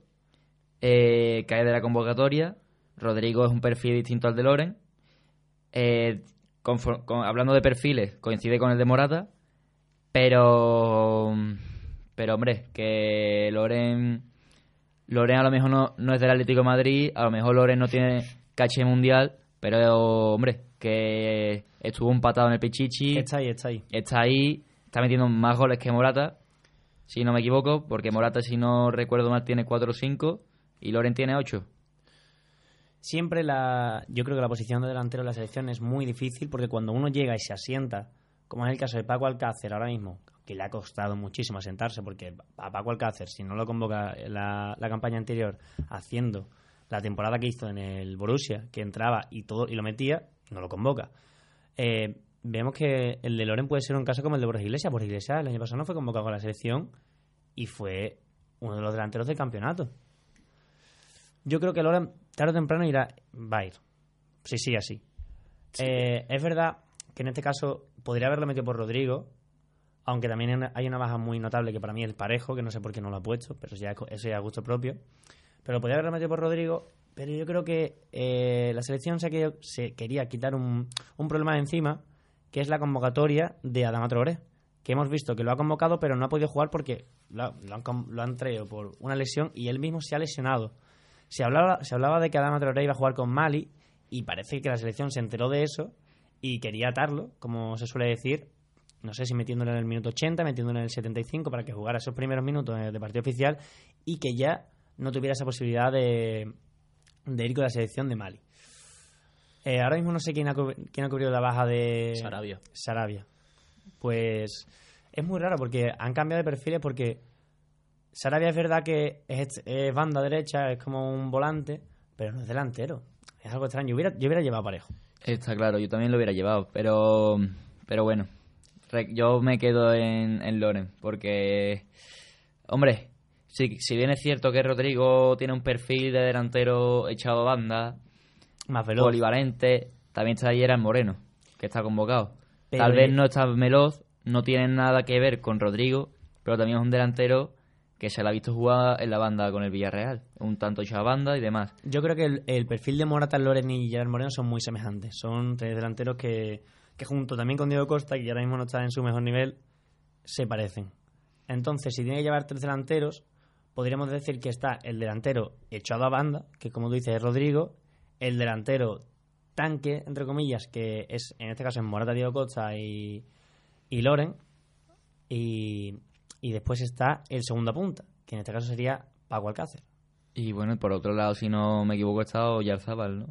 eh, cae de la convocatoria. Rodrigo es un perfil distinto al de Loren. Eh, con- hablando de perfiles, coincide con el de Morata. Pero. Pero, hombre, que Loren. Loren a lo mejor no, no es del Atlético de Madrid. A lo mejor Loren no tiene caché mundial. Pero, hombre, que estuvo empatado en el Pichichi. Está ahí, está ahí. Está ahí. Está metiendo más goles que Morata. Si no me equivoco. Porque Morata, si no recuerdo mal, tiene 4 o 5. Y Loren tiene 8. Siempre la, yo creo que la posición de delantero en la selección es muy difícil porque cuando uno llega y se asienta, como es el caso de Paco Alcácer ahora mismo, que le ha costado muchísimo asentarse porque a Paco Alcácer, si no lo convoca la, la campaña anterior haciendo la temporada que hizo en el Borussia, que entraba y todo y lo metía, no lo convoca. Eh, vemos que el de Loren puede ser un caso como el de Borja Iglesias. Borja Iglesias el año pasado no fue convocado con la selección y fue uno de los delanteros del campeonato. Yo creo que Loren tarde o temprano irá, va a ir. Sí, sí, así. Eh, es verdad que en este caso podría haberlo metido por Rodrigo, aunque también hay una- baja muy notable que para mí es el parejo, que no sé por qué no lo ha puesto, pero ya, eso ya es a gusto propio. Pero podría haberlo metido por Rodrigo, pero yo creo que eh, la selección se, quería- se quería quitar un, un problema de encima, que es la convocatoria de Adama Traoré, que hemos visto que lo ha convocado, pero no ha podido jugar porque lo, ha- lo han, com- lo han traído por una lesión y él mismo se ha lesionado. Se hablaba, se hablaba de que Adama Traoré iba a jugar con Mali y parece que la selección se enteró de eso y quería atarlo, como se suele decir, no sé si metiéndolo en el minuto 80, metiéndolo en el 75 para que jugara esos primeros minutos de partido oficial y que ya no tuviera esa posibilidad de, de ir con la selección de Mali. Eh, ahora mismo no sé quién ha, quién ha cubrido la baja de Sarabia. Sarabia. Pues es muy raro porque han cambiado de perfiles porque Sarabia es verdad que es, es banda derecha, es como un volante, pero no es delantero. Es algo extraño. Yo hubiera, yo hubiera llevado parejo. Está claro, yo también lo hubiera llevado, pero pero bueno, yo me quedo en, en Loren, porque, hombre, si, si bien es cierto que Rodrigo tiene un perfil de delantero echado a banda, más veloz, polivalente, también está ahí era Moreno, que está convocado. Pero Tal vez no está veloz, no tiene nada que ver con Rodrigo, pero también es un delantero que se la ha visto jugar en la banda con el Villarreal, un tanto echado a banda y demás. Yo creo que el, el perfil de Morata, Loren y Gerard Moreno son muy semejantes. Son tres delanteros que, que junto también con Diego Costa, que ahora mismo no está en su mejor nivel, se parecen. Entonces, si tiene que llevar tres delanteros, podríamos decir que está el delantero echado a banda, que como tú dices es Rodrigo, el delantero tanque, entre comillas, que es en este caso es Morata, Diego Costa y, y Loren, y, y después está el segundo punta, que en este caso sería Paco Alcácer. Y bueno, por otro lado, si no me equivoco, está Oyarzábal, ¿no?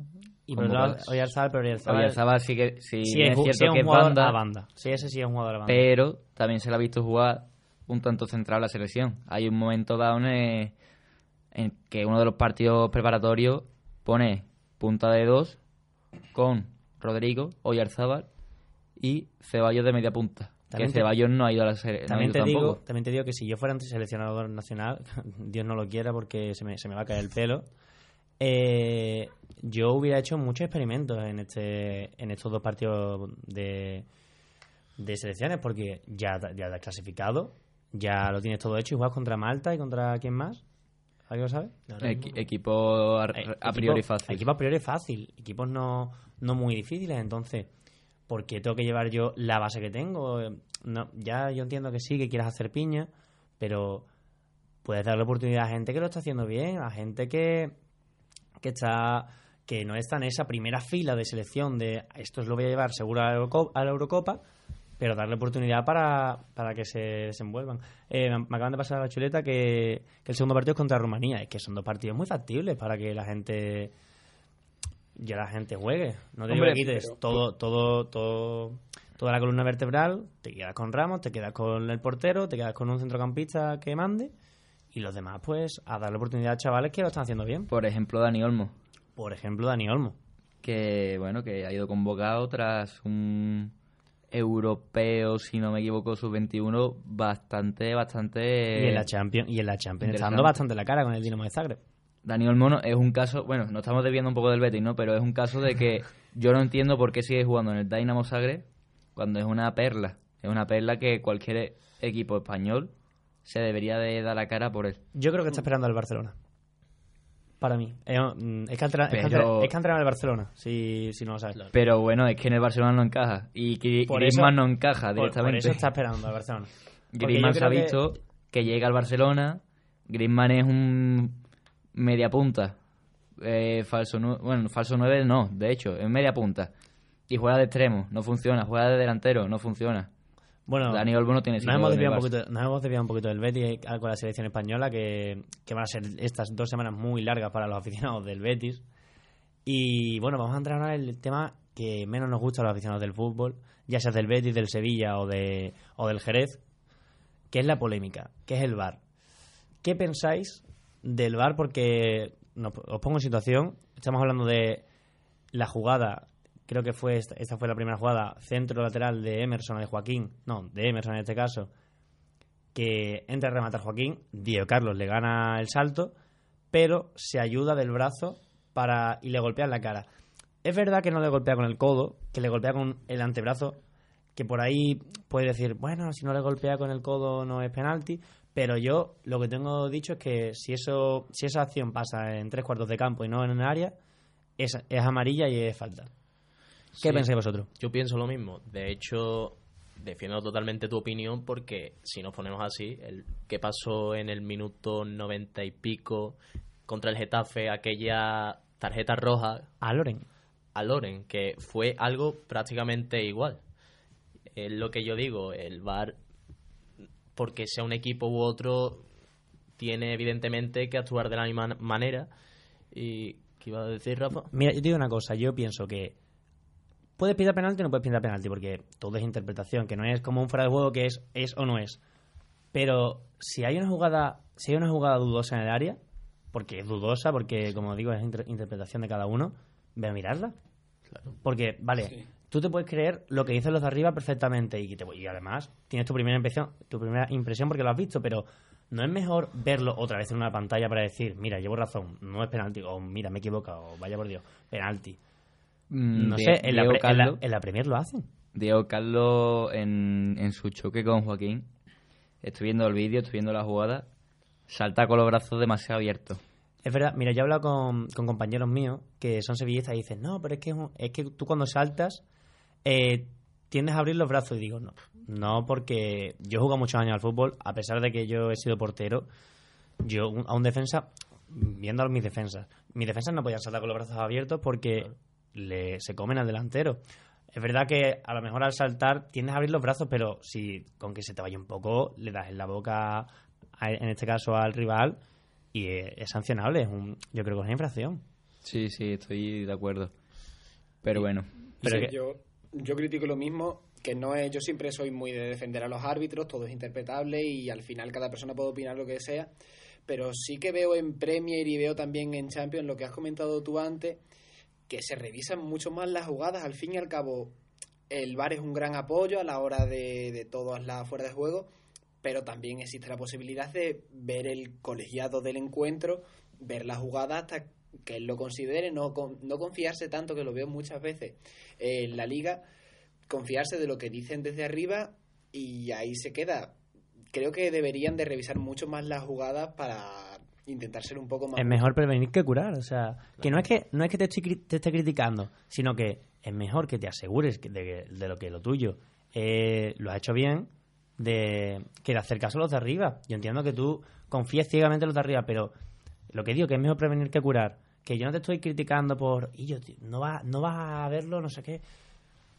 Y por otro lado. Oyarzabal, pero Oyarzabal... Oyarzabal sí que sí, es, cierto sí es un que es jugador banda, a banda. Sí, ese sí es un jugador a banda. pero también se le ha visto jugar un tanto central la selección. Hay un momento dado en que uno de los partidos preparatorios pone punta de dos con Rodrigo, Oyarzábal y Ceballos de media punta. También que te- Ceballos no ha ido a la selección. También te, digo, también te digo que si yo fuera seleccionador nacional, Dios no lo quiera porque se me, se me va a caer el pelo, eh, yo hubiera hecho muchos experimentos en este en estos dos partidos de, de selecciones porque ya, ya te has clasificado, ya lo tienes todo hecho y juegas contra Malta y contra quién más. ¿Alguien lo sabe? Equi- equipo a, Eh, a priori equipo- fácil. Equipo a priori fácil. Equipos no, no muy difíciles. Entonces, ¿por qué tengo que llevar yo la base que tengo? No, ya yo entiendo que sí, que quieras hacer piña, pero puedes darle oportunidad a gente que lo está haciendo bien, a gente que, que está que no está en esa primera fila de selección de esto lo voy a llevar seguro a la, Euroco- a la Eurocopa, pero darle oportunidad para, para que se desenvuelvan. Eh, me acaban de pasar la chuleta que, que el segundo partido es contra Rumanía. Es que son dos partidos muy factibles para que la gente ya la gente juegue. No te digo que quites pero- todo, todo, todo, toda la columna vertebral, te quedas con Ramos, te quedas con el portero, te quedas con un centrocampista que mande y los demás pues a darle oportunidad a chavales que lo están haciendo bien. Por ejemplo, Dani Olmo. Por ejemplo, Dani Olmo. Que, bueno, que ha ido convocado tras un europeo, si no me equivoco, sub-21 bastante, bastante... y en la Champions, y en la Champions está dando bastante la cara con el Dinamo de Zagreb. Daniel Mono es un caso, bueno, nos estamos desviando un poco del Betis, ¿no? Pero es un caso de que yo no entiendo por qué sigue jugando en el Dynamo Zagreb cuando es una perla. Es una perla que cualquier equipo español se debería de dar la cara por él. Yo creo que está esperando al Barcelona. Para mí. Es, es que, ha entra- es que el Barcelona, si, si no lo sabes. Pero bueno, es que en el Barcelona no encaja. Y Griezmann no encaja directamente. Por, eso está esperando al Barcelona. Griezmann se ha que- visto que... llega al Barcelona. Griezmann es un media punta. Eh, falso bueno, falso 9 no, de hecho, es media punta. Y juega de extremo, no funciona. Juega de delantero, no funciona. Bueno, Dani Olmo no tiene nos hemos, desviado un poquito, nos hemos desviado un poquito del Betis eh, con la selección española, que, que van a ser estas dos semanas muy largas para los aficionados del Betis. Y bueno, vamos a entrar ahora en el tema que menos nos gusta a los aficionados del fútbol, ya sea del Betis, del Sevilla o, de, o del Jerez, que es la polémica, que es el VAR. ¿Qué pensáis del VAR? Porque no, os pongo en situación, estamos hablando de la jugada, creo que fue esta, esta fue la primera jugada, centro lateral de Emerson de Joaquín, no, de Emerson en este caso, que entra a rematar Joaquín, Diego Carlos le gana el salto, pero se ayuda del brazo para y le golpea en la cara. Es verdad que no le golpea con el codo, que le golpea con el antebrazo, que por ahí puede decir, bueno, si no le golpea con el codo no es penalti, pero yo lo que tengo dicho es que si eso si esa acción pasa en tres cuartos de campo y no en el área, es, es amarilla y es falta. ¿Qué Sí, pensáis vosotros? Yo pienso lo mismo. De hecho, defiendo totalmente tu opinión porque si nos ponemos así, el que pasó en el minuto noventa y pico contra el Getafe, aquella tarjeta roja A Loren. a Loren, que fue algo prácticamente igual. Es lo que yo digo, el VAR, porque sea un equipo u otro, tiene evidentemente que actuar de la misma manera. ¿Y qué iba a decir, Rafa? Mira, yo te digo una cosa, yo pienso que puedes pintar penalti o no puedes pintar penalti, porque todo es interpretación, que no es como un fuera de juego que es, es o no es. Pero si hay una jugada, si hay una jugada dudosa en el área, porque es dudosa, porque como digo, es inter- interpretación de cada uno, ve a mirarla. Porque, vale, tú te puedes creer lo que dicen los de arriba perfectamente y, te- y además tienes tu primera impresión, tu primera impresión porque lo has visto, pero no es mejor verlo otra vez en una pantalla para decir, mira, llevo razón, no es penalti, o mira, me he equivocado, vaya por Dios, penalti. Mm, No sé, en la, en Carlos- en la Premier lo hacen. Diego Carlos en, en su choque con Joaquín, estoy viendo el vídeo, estoy viendo la jugada, salta con los brazos demasiado abiertos. Es verdad, mira, yo he hablado con, con compañeros míos que son sevillistas y dicen, no, pero es que, es que tú cuando saltas eh, tiendes a abrir los brazos. Y digo, no, no, porque yo he jugado muchos años al fútbol, a pesar de que yo he sido portero, yo a un defensa, viendo a mis defensas, mis defensas no podían saltar con los brazos abiertos porque le, se comen al delantero. Es verdad que a lo mejor al saltar tiendes a abrir los brazos, pero si con que se te vaya un poco, le das en la boca, a- en este caso al rival, y es, es sancionable. Es un, yo creo que es una infracción. Sí, sí, estoy de acuerdo. Pero bueno. Pero Sí, que- yo, yo critico lo mismo, que no es, yo siempre soy muy de defender a los árbitros, todo es interpretable y al final cada persona puede opinar lo que sea, pero sí que veo en Premier y veo también en Champions lo que has comentado tú antes, que se revisan mucho más las jugadas, al fin y al cabo el VAR es un gran apoyo a la hora de, de todas las fuera de juego, pero también existe la posibilidad de ver el colegiado del encuentro, ver la jugada hasta que él lo considere, no, no confiarse tanto, que lo veo muchas veces en la liga, confiarse de lo que dicen desde arriba y ahí se queda. Creo que deberían de revisar mucho más las jugadas para intentar ser un poco más... Es mejor prevenir que curar. O sea, que no es que no es que te, estoy te esté criticando, sino que es mejor que te asegures de, de lo que lo tuyo eh, lo has hecho bien, de que de hacer caso a los de arriba. Yo entiendo que tú confíes ciegamente en los de arriba, pero lo que digo que es mejor prevenir que curar. Que yo no te estoy criticando por, y yo, no vas no vas a verlo, no sé qué.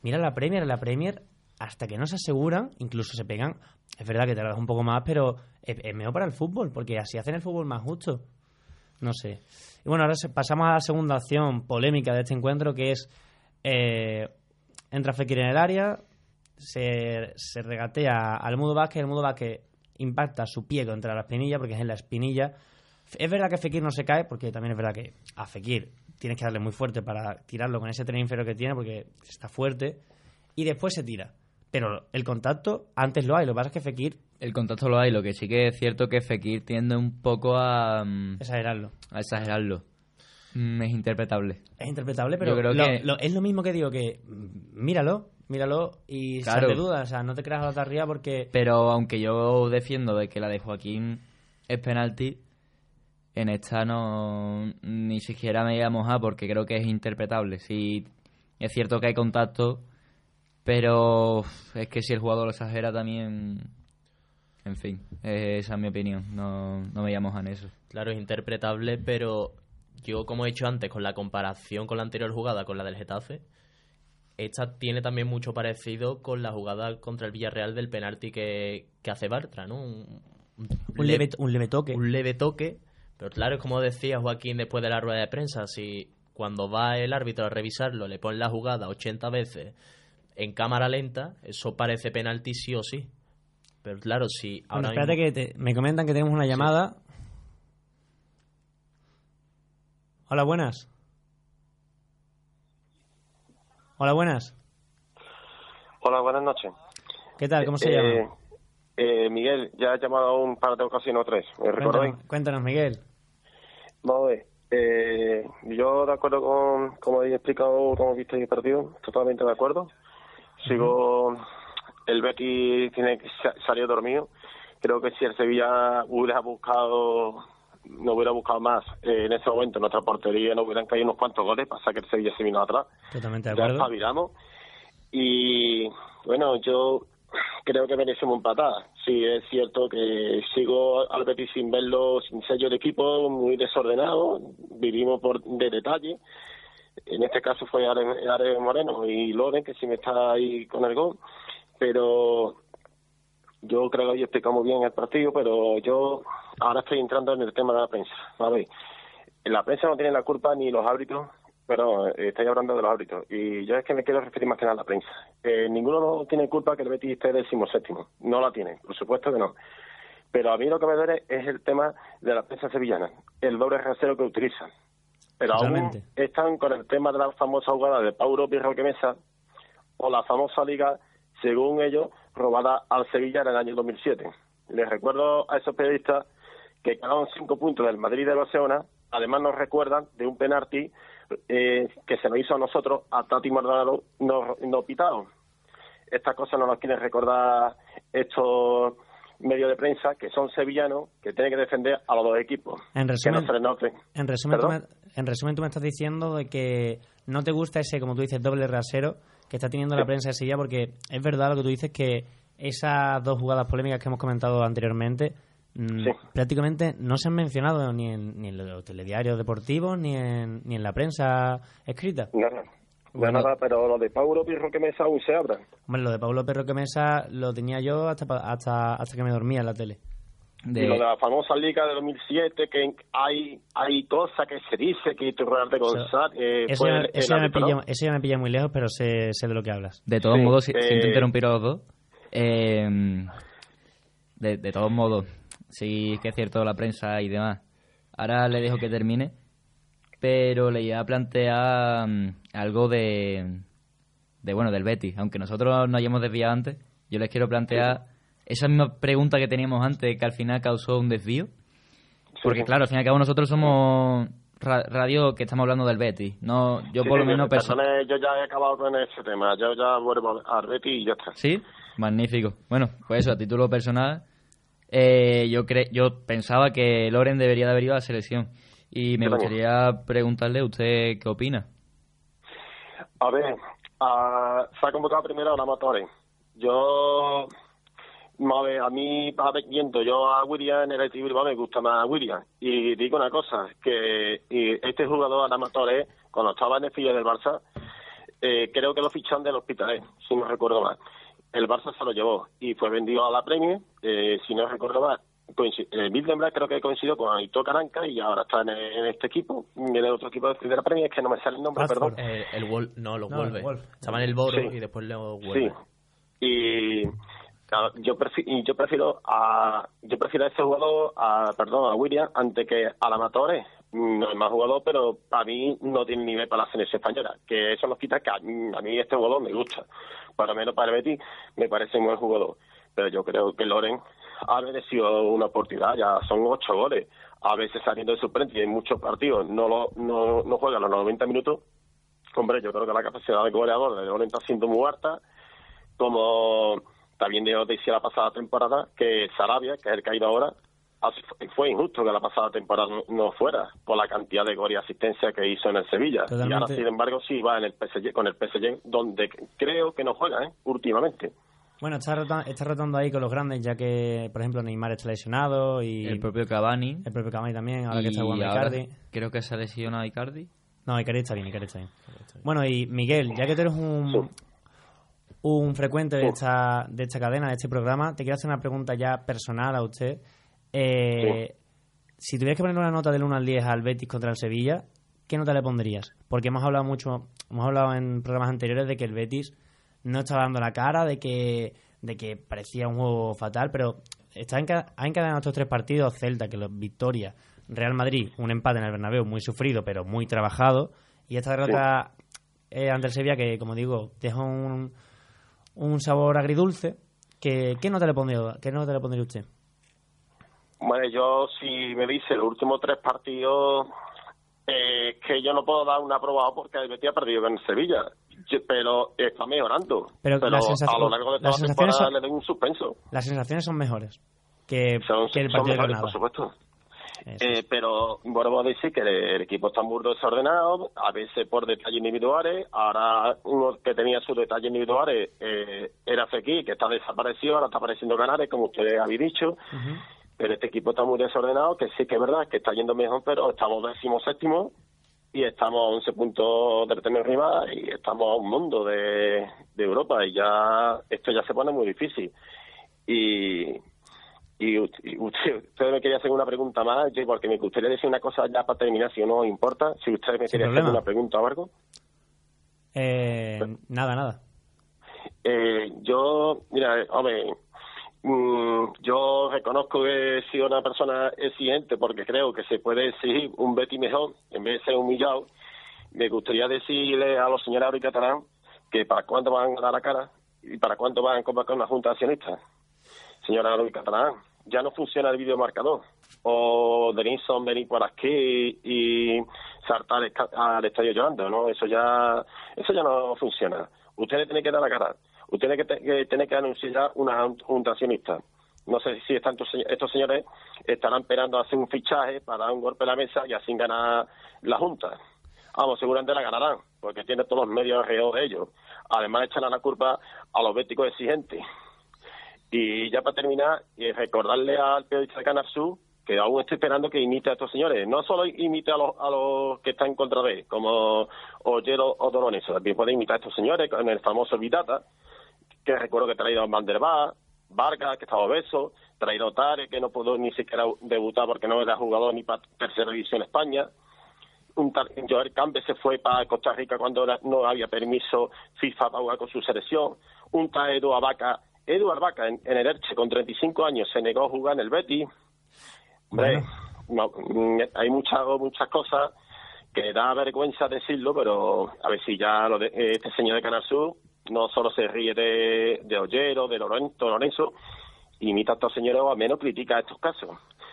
Mira la Premier, la Premier hasta que no se aseguran, incluso se pegan. Es verdad que te das un poco más, pero es, mejor para el fútbol, porque así hacen el fútbol más justo. No sé. Y bueno, ahora pasamos a la segunda acción polémica de este encuentro, que es eh, entra Fekir en el área, se, se regatea al Mudo Vázquez, el Mudo Vázquez impacta su pie contra la espinilla, porque es en la espinilla. Es verdad que Fekir no se cae, porque también es verdad que a Fekir tienes que darle muy fuerte para tirarlo con ese tren inferior que tiene, porque está fuerte, y después se tira. Pero el contacto antes lo hay, lo que pasa es que Fekir El contacto lo hay, lo que sí que es cierto que Fekir tiende un poco a... mm, exagerarlo. A exagerarlo. Mm, es interpretable. Es interpretable, pero Yo creo lo- que- lo- es lo mismo que digo que mm, míralo, míralo y Claro. sal de duda, o sea, no te creas la arriba porque Pero aunque yo defiendo de que la de Joaquín es penalti, en esta no ni siquiera me iba a mojar porque creo que es interpretable. Sí, es cierto que hay contacto, pero es que si el jugador lo exagera también... En fin, esa es mi opinión. No, no me iba a mojar en eso. Claro, es interpretable, pero yo, como he dicho antes, con la comparación con la anterior jugada, con la del Getafe, esta tiene también mucho parecido con la jugada contra el Villarreal del penalti que, que hace Bartra, ¿no? Un, un leve, un leve toque. un leve toque, pero claro, es como decía Joaquín después de la rueda de prensa, si cuando va el árbitro a revisarlo le pone la jugada 80 veces en cámara lenta, eso parece penalti sí o sí. Pero claro, si Bueno, ahora espérate mismo- que te- me comentan que tenemos una llamada. Hola, buenas. Hola, buenas. Hola, buenas noches. ¿Qué tal? ¿Cómo se Eh, llama? Eh, Miguel, ya he llamado un par de ocasiones o tres. ¿Me recordáis? Cuéntanos, Miguel. Vamos a ver. Eh, yo, de acuerdo con como habéis explicado, cómo visteis el partido, totalmente de acuerdo. Sigo. El Betis tiene que sa- salió dormido. Creo que si el Sevilla hubiera buscado, no hubiera buscado más eh, en ese momento, en nuestra portería no hubieran caído unos cuantos goles, pasa que el Sevilla se vino atrás. Totalmente de ya acuerdo. espabilamos. Y bueno, yo creo que merecemos empatar. Sí, es cierto que sigo al Betis sin verlo, sin sello de equipo, muy desordenado. Vivimos por de detalle. En este caso fue Are, Are Moreno y Loren, que sí me está ahí con el gol. Pero yo creo que hoy explicamos bien el partido, pero yo ahora estoy entrando en el tema de la prensa. ¿vale? La prensa no tiene la culpa ni los árbitros, pero eh, estoy hablando de los árbitros. Y yo es que me quiero referir más que nada a la prensa. Eh, ninguno no tiene culpa que el Betis esté décimo séptimo. No la tiene, por supuesto que no. Pero a mí lo que me duele es el tema de la prensa sevillana, el doble rasero que utilizan. Pero Totalmente. aún están con el tema de la famosa jugada de Paulo Pirro Mesa o la famosa liga, según ellos, robada al Sevilla en el año 2007. Les recuerdo a esos periodistas que quedaron cinco puntos del Madrid y de Barcelona. Además nos recuerdan de un penalti eh, que se nos hizo a nosotros, a Tati Maldonado, no, no pitado. Estas cosas no las quieren recordar estos medios de prensa que son sevillanos, que tienen que defender a los dos equipos. En que resumen, no. En resumen, tú me, ¿Perdón? en resumen, tú me estás diciendo de que no te gusta ese, como tú dices, doble rasero que está teniendo la prensa de Sevilla, porque es verdad lo que tú dices que esas dos jugadas polémicas que hemos comentado anteriormente mm, prácticamente no se han mencionado ni en, ni en los telediarios deportivos ni en, ni en la prensa escrita. Nada, Bueno. nada, pero lo de Paulo Pirro que Mesa aún se abra. Hombre, lo de Pablo Perro que Mesa lo tenía yo hasta, pa- hasta, hasta que me dormía en la tele. Y lo de la famosa liga de 2007, que hay hay cosas que se dice que Turrarte González eh, Eso, ya, eso me pilla, eso ya me pilla muy lejos, pero sé, sé de lo que hablas. De todos Sí, modos, si, eh, siento interrumpir a los dos. eh, de, de todos modos, sí es que es cierto la prensa y demás. Ahora le dejo que termine, pero le iba a plantear mm, algo de, de bueno del Betis. Aunque nosotros nos hayamos desviado antes, yo les quiero plantear esa misma pregunta que teníamos antes, que al final causó un desvío. Porque claro, al fin y al cabo nosotros somos ra- radio que estamos hablando del Betis. No, yo Sí, por lo menos perso- perdone, yo ya he acabado con ese tema. Yo ya vuelvo al Betis y ya está. Sí, magnífico. Bueno, pues eso, a título personal, eh, yo cre yo pensaba que Loren debería de haber ido a la selección. Y me gustaría preguntarle a usted qué opina. A ver, ah, se ha convocado primero a la Motores. Yo, a ver, a mí, a ver, viendo yo a William en el Bilbao me gusta más a William. Y digo una cosa, que y este jugador, Ana Motores, cuando estaba en el filo del Barça, eh, creo que lo fichan del Hospitalet, si no recuerdo mal. El Barça se lo llevó y fue vendido a la Premier, eh, si no recuerdo mal, Bilderberg creo que coincidió con Aitor Caranca y ahora está en, en este equipo, en el otro equipo de la Premier, es que no me sale el nombre, perdón. Eh, el Wolf, no, los No, Wolves. el Wolf. Estaban en el Boro Sí. y después los Sí. Wolves. Y claro, yo prefiero, y yo prefiero a yo prefiero a ese jugador, a, perdón, a William, antes que al Amatore. No es más jugador, pero para mí no tiene nivel para la selección española. Que eso nos quita que a, mí este jugador me gusta. Para menos para el Betis me parece un buen jugador. Pero yo creo que Loren ha merecido una oportunidad. Ya son ocho goles. A veces saliendo de suplente y en muchos partidos no, lo, no, no juega los 90 minutos. Hombre, yo creo que la capacidad de goleador de Loren está siendo muy alta como también yo decía la pasada temporada, que Sarabia, que es el que ha ido ahora, fue injusto que la pasada temporada no- fuera por la cantidad de gol y asistencia que hizo en el Sevilla. Y ahora, sin embargo, sí va en el PSG, con el PSG, donde creo que no juega, ¿eh? últimamente. Bueno, está, rota- está rotando ahí con los grandes, ya que, por ejemplo, Neymar está lesionado y... El propio Cavani. El propio Cavani también, ahora que está jugando Icardi. Creo que se ha lesionado Icardi. No, Icardi está bien, Icardi está bien. Bueno, y Miguel, ya que tú eres un, un frecuente de esta, de esta cadena, de este programa, te quiero hacer una pregunta ya personal a usted. Eh, Si tuvieras que poner una nota del 1 al 10 al Betis contra el Sevilla, ¿qué nota le pondrías? Porque hemos hablado mucho, hemos hablado en programas anteriores de que el Betis no estaba dando la cara, de que, de que parecía un juego fatal, pero está enca- ha encadenado estos tres partidos Celta, que los victoria, Real Madrid, un empate en el Bernabéu muy sufrido, pero muy trabajado, y esta derrota eh, ante el Sevilla que, como digo, deja un, un sabor agridulce. Que, ¿Qué nota le pondría, qué nota le pondría usted? Bueno, yo si me dice los últimos tres partidos, eh, que yo no puedo dar un aprobado porque el Betis ha perdido con Sevilla, Yo- pero está mejorando. Pero Pero, la sensación- a lo largo de toda la temporada son- le doy un suspenso. Las sensaciones son mejores que, Son, que el son partido de mejores, por supuesto. Eh, pero vuelvo a decir que el, el equipo está muy desordenado, a veces por detalles individuales. Ahora uno que tenía sus detalles individuales eh, era Fekir, que está desaparecido, ahora está apareciendo Canales, como ustedes habéis dicho. Pero este equipo está muy desordenado, que sí que es verdad que está yendo mejor, pero estamos décimo séptimo y estamos a 11 puntos de tener arriba y estamos a un mundo de, de Europa y ya esto ya se pone muy difícil. Y, y, usted, usted me quería hacer una pregunta más, yo, porque me gustaría decir una cosa ya para terminar, si no importa, si usted me quería hacer una pregunta o algo. Eh, nada, nada. Eh, yo, mira, hombre, mm, yo reconozco que he sido una persona exigente porque creo que se puede exigir un Betty mejor en vez de ser humillado. Me gustaría decirle a los señores Auri Catalán que para cuándo van a dar la cara y para cuándo van a convocar una junta de accionistas. Señora Auri Catalán, ya no funciona el videomarcador. O Denison venir por aquí y saltar al estadio llorando, ¿no? Eso ya, eso ya no funciona. Usted le tiene que dar la cara. Usted tiene que, te- que anunciar una junta accionista. No sé si están estos, se- estos señores estarán esperando hacer un fichaje para dar un golpe a la mesa y así ganar la junta. Vamos, seguramente la ganarán, porque tiene todos los medios de ellos. Además, echarán la culpa a los béticos exigentes. Y ya para terminar, recordarle al periodista de Canal Sur que aún estoy esperando que imite a estos señores. No solo imite a los, a los que están en contra de él, como Ollero o Doloneso, también puede imitar a estos señores con el famoso Vitata, que recuerdo que traído a Vanderbar, Vargas, que estaba obeso, traído a Tare, que no pudo ni siquiera debutar porque no era jugador ni para tercera división España. Un tal Joel Campbell se fue para Costa Rica cuando era- no había permiso FIFA para jugar con su selección. Un tal Edu Abaca, Edu Abaca en, en el Elche con 35 años se negó a jugar en el Betis. Hombre, no, mm, hay muchas muchas cosas que da vergüenza decirlo, pero a ver si ya lo de, este señor de Canal Sur no solo se ríe de, de Ollero, de Lorenzo, Lorenzo, imita a estos señores o al menos critica estos casos.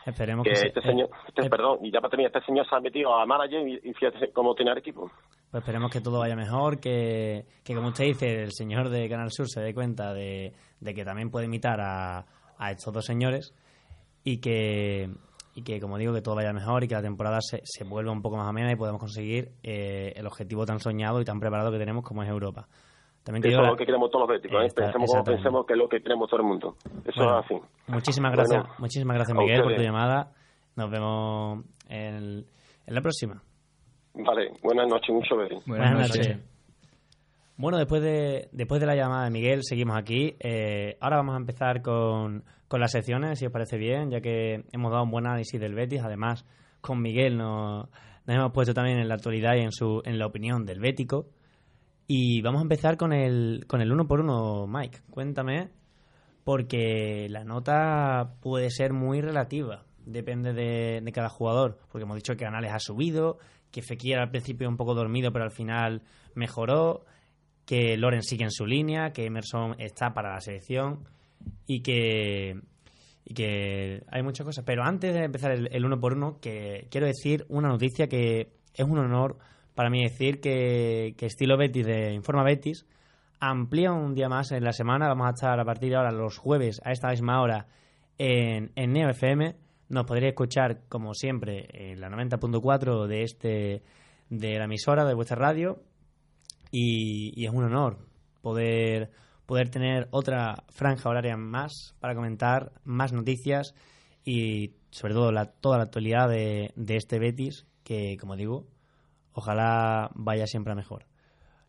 Esperemos Que que, se- este señor, este, perdón, y ya para terminar, este señor se ha metido a manager y, y fíjate cómo tiene el equipo. pues esperemos que todo vaya mejor, que, que como usted dice, el señor de Canal Sur se dé cuenta de, de que también puede imitar a, a estos dos señores y que, y que, como digo, que todo vaya mejor y que la temporada se, se vuelva un poco más amena y podamos conseguir eh, el objetivo tan soñado y tan preparado que tenemos como es Europa. También te Eso es la- lo que queremos todos los béticos, ¿eh? Está- pensemos como pensemos que es lo que queremos todo el mundo. Eso Bueno, es así. Muchísimas gracias, Bueno, muchísimas gracias Miguel por tu llamada. Nos vemos en, en la próxima. Vale, buenas noches, mucho ver. Buenas, noches. Bueno, después de, después de la llamada de Miguel, seguimos aquí. Eh, ahora vamos a empezar con, con las secciones, si os parece bien, ya que hemos dado un buen análisis del Betis. Además, con Miguel nos, nos hemos puesto también en la actualidad y en, su, en la opinión del Bético. Y vamos a empezar con el, con el uno por uno, Mike. Cuéntame, porque la nota puede ser muy relativa. Depende de, de cada jugador. Porque hemos dicho que Canales ha subido, que Fekir al principio un poco dormido, pero al final mejoró que Loren sigue en su línea, que Emerson está para la selección y que, y que hay muchas cosas. Pero antes de empezar el, el uno por uno, que quiero decir una noticia que es un honor para mí decir que, Estilo Betis de Informa Betis amplía un día más en la semana. Vamos a estar a partir de ahora los jueves a esta misma hora en, en Neo FM. Nos podréis escuchar, como siempre, en la 90.4 de este de la emisora de vuestra radio y, y es un honor poder, poder tener otra franja horaria más para comentar más noticias y sobre todo la, toda la actualidad de, de este Betis que, como digo, ojalá vaya siempre a mejor.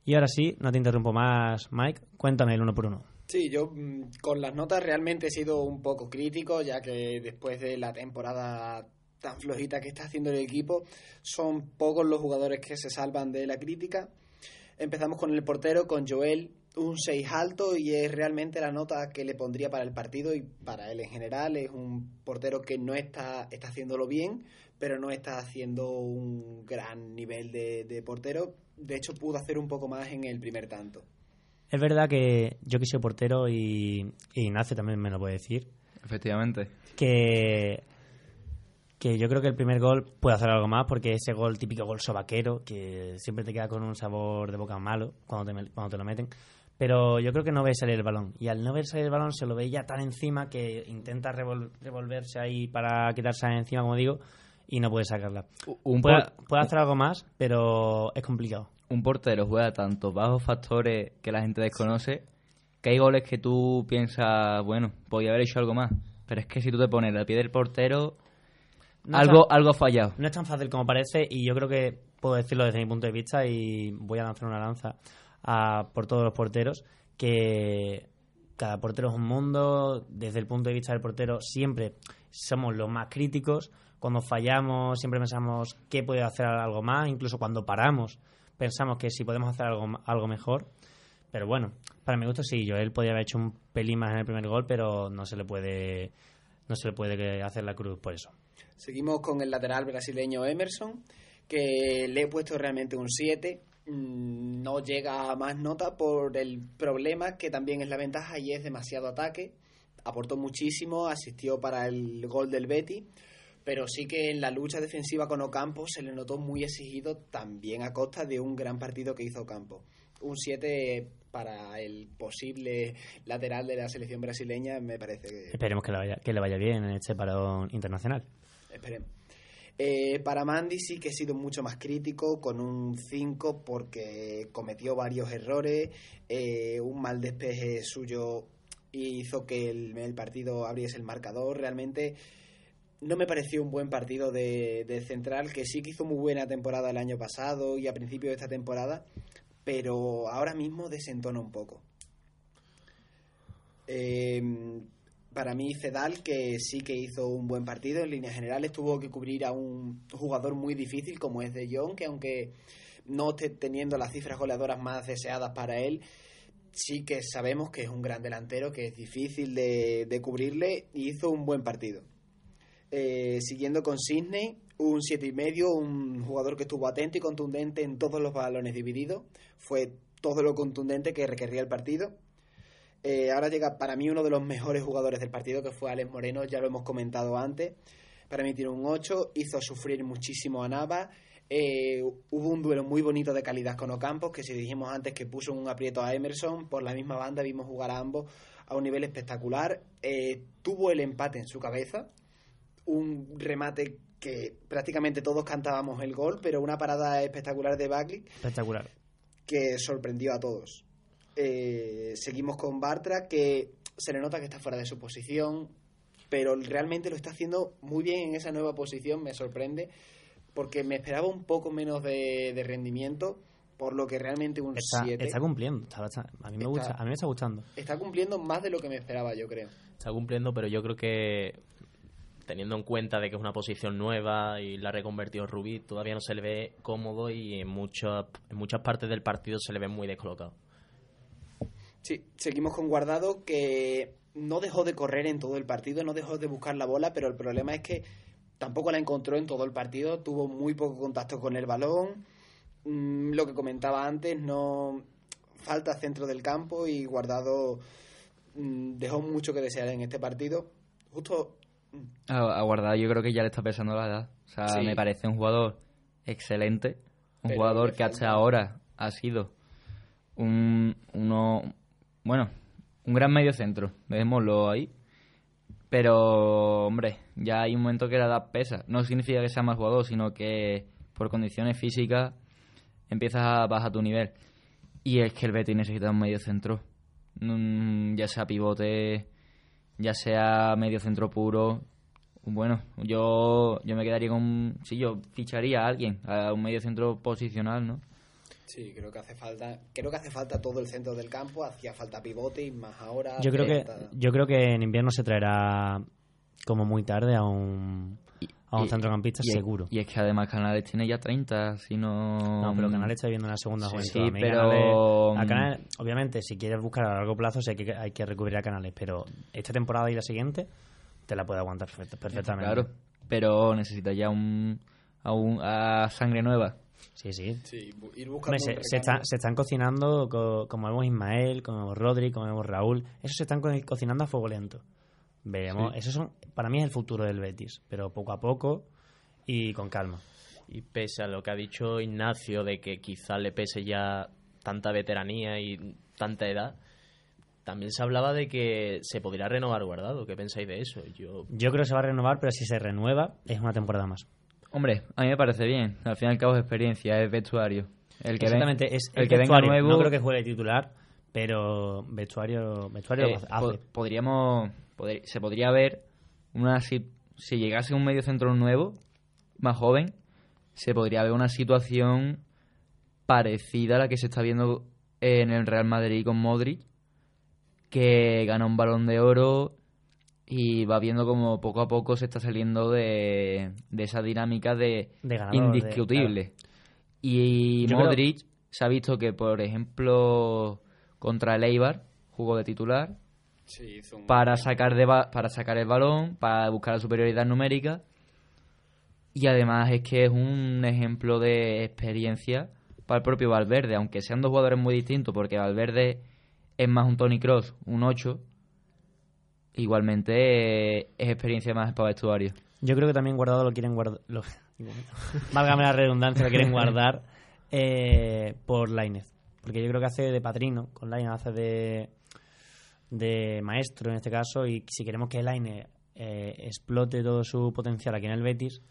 Y ahora sí, no te interrumpo más, Mike, cuéntame el uno por uno. Sí, yo mm, con las notas realmente he sido un poco crítico, ya que después de la temporada tan flojita que está haciendo el equipo, son pocos los jugadores que se salvan de la crítica. Empezamos con el portero, con Joel, un 6 alto y es realmente la nota que le pondría para el partido y para él en general. Es un portero que no está, está haciéndolo bien, pero no está haciendo un gran nivel de, de portero. De hecho, pudo hacer un poco más en el primer tanto. Es verdad que yo que soy portero y, y Ignacio también me lo puede decir, Efectivamente. que, que yo creo que el primer gol puede hacer algo más porque ese gol típico gol sobaquero que siempre te queda con un sabor de boca malo cuando te, cuando te lo meten pero yo creo que no ve salir el balón y al no ver salir el balón se lo ve ya tan encima que intenta revol- revolverse ahí para quitarse encima como digo y no puede sacarla Un puede, hacer algo más pero es complicado un portero juega tanto bajo factores que la gente desconoce que hay goles que tú piensas, bueno, podía haber hecho algo más. Pero es que si tú te pones al pie del portero, No algo, tan- algo ha fallado. No es tan fácil como parece y yo creo que puedo decirlo desde mi punto de vista y voy a lanzar una lanza a- por todos los porteros que cada portero es un mundo, desde el punto de vista del portero siempre somos los más críticos, cuando fallamos siempre pensamos qué puede hacer algo más, incluso cuando paramos pensamos que si podemos hacer algo, algo mejor, pero bueno, para mi gusto sí, Joel podría haber hecho un pelín más en el primer gol, pero no se le puede no se le puede hacer la cruz por eso. Seguimos con el lateral brasileño Emerson, que le he puesto realmente un 7. Mm, No llega a más nota por el problema que también es la ventaja y es demasiado ataque. Aportó muchísimo, asistió para el gol del Betty, pero sí que en la lucha defensiva con Ocampo se le notó muy exigido también a costa de un gran partido que hizo Ocampo. Un 7 para el posible lateral de la selección brasileña me parece que Esperemos que le vaya, que le vaya bien en este parón internacional. Esperemos. Eh, para Mandy sí que he sido mucho más crítico, con un 5 porque cometió varios errores, eh, un mal despeje suyo hizo que el, partido abriese el marcador. Realmente no me pareció un buen partido de, de central, que sí que hizo muy buena temporada el año pasado y a principio de esta temporada, pero ahora mismo desentona un poco. Eh, para mí Fedal, que sí que hizo un buen partido, en líneas generales tuvo que cubrir a un jugador muy difícil como es De Jong, que aunque no esté teniendo las cifras goleadoras más deseadas para él, sí que sabemos que es un gran delantero, que es difícil de, de cubrirle y hizo un buen partido. Eh, siguiendo con Sidney, un siete y medio, un jugador que estuvo atento y contundente en todos los balones divididos. Fue todo lo contundente que requería el partido. Eh, ahora llega para mí uno de los mejores jugadores del partido, que fue Alex Moreno, ya lo hemos comentado antes. Para mí tiene un 8, hizo sufrir muchísimo a Nava. Eh, hubo un duelo muy bonito de calidad con Ocampos, que si dijimos antes que puso un aprieto a Emerson, por la misma banda vimos jugar a ambos a un nivel espectacular. Eh, tuvo el empate en su cabeza, un remate que prácticamente todos cantábamos el gol, pero una parada espectacular de Bagley Espectacular. que sorprendió a todos. Eh, seguimos con Bartra, que se le nota que está fuera de su posición, pero realmente lo está haciendo muy bien en esa nueva posición, me sorprende, porque me esperaba un poco menos de, de rendimiento, por lo que realmente un Está, 7 está cumpliendo. está a, mí me Está- gusta, a mí me está gustando. está cumpliendo más de lo que me esperaba, yo creo. Está cumpliendo, pero yo creo que teniendo en cuenta de que es una posición nueva y la ha reconvertido Rubí, todavía no se le ve cómodo y en, muchas en muchas partes del partido se le ve muy descolocado. Sí, seguimos con Guardado que no dejó de correr en todo el partido, no dejó de buscar la bola, pero el problema es que tampoco la encontró en todo el partido, tuvo muy poco contacto con el balón. Mm, lo que comentaba antes, no falta centro del campo y Guardado mm, dejó mucho que desear en este partido. Justo A, a Guardado yo creo que ya le está pesando la edad. O sea, Sí. me parece un jugador excelente. Un Pero jugador que hasta ahora ha sido un, uno, bueno, un gran medio centro. Dejémoslo ahí. Pero, hombre, ya hay un momento que la edad pesa. No significa que sea más jugador, sino que por condiciones físicas empiezas a bajar tu nivel. Y es que el Betis necesita un medio centro. Mm, ya sea pivote, ya sea medio centro puro. Bueno, yo, yo me quedaría con... Sí, yo ficharía a alguien, a un medio centro posicional, ¿no? Sí, creo que hace falta, creo que hace falta todo el centro del campo, hacía falta pivote y más ahora. Yo creo que falta- yo creo que en invierno se traerá como muy tarde a un a un Y- centrocampista y seguro. Y es que además Canales tiene ya 30, si no... No, pero Canales está viviendo en la segunda Sí, juventud. sí, A pero- Canales- a Canales, obviamente, si quieres buscar a largo plazo, sé que hay que recubrir a Canales, pero esta temporada y la siguiente te la puede aguantar perfect- perfectamente. Claro, pero necesita ya un, a, un, a sangre nueva. Sí, sí. Sí, ir Hombre, buscando se, se está- se están cocinando, co- como vemos Ismael, como vemos Rodri, como vemos Raúl. Esos se están co- cocinando a fuego lento. Veremos. Sí. Esos son, para mí es el futuro del Betis, pero poco a poco y con calma. Y pese a lo que ha dicho Ignacio de que quizás le pese ya tanta veteranía y tanta edad, también se hablaba de que se podría renovar guardado. ¿Qué pensáis de eso? Yo Yo creo que se va a renovar, pero si se renueva, es una temporada más. Hombre, a mí me parece bien. Al fin y al cabo es experiencia, es vestuario. El que ven- Exactamente, es el el que venga nuevo... No creo que juegue titular, pero vestuario, vestuario Eh, hace. po- podríamos poder- se podría ver una si, si llegase un medio centro nuevo más joven se podría ver una situación parecida a la que se está viendo en el Real Madrid con Modric que gana un balón de oro y va viendo como poco a poco se está saliendo de, de esa dinámica de, De ganador, de- indiscutible y Yo creo- Modric se ha visto que por ejemplo contra el Eibar jugó de titular Sí, hizo un- para sacar de ba- para sacar el balón, para buscar la superioridad numérica. Y además es que es un ejemplo de experiencia para el propio Valverde, aunque sean dos jugadores muy distintos, porque Valverde es más un Tony Cross, un 8. Igualmente eh, es experiencia más para vestuario. Yo creo que también guardado lo quieren guardar. Lo, válgame la redundancia, lo quieren guardar eh, por Lainez. Porque yo creo que hace de padrino con Lainez, hace de, de maestro en este caso. Y si queremos que Lainez eh, explote todo su potencial aquí en el Betis,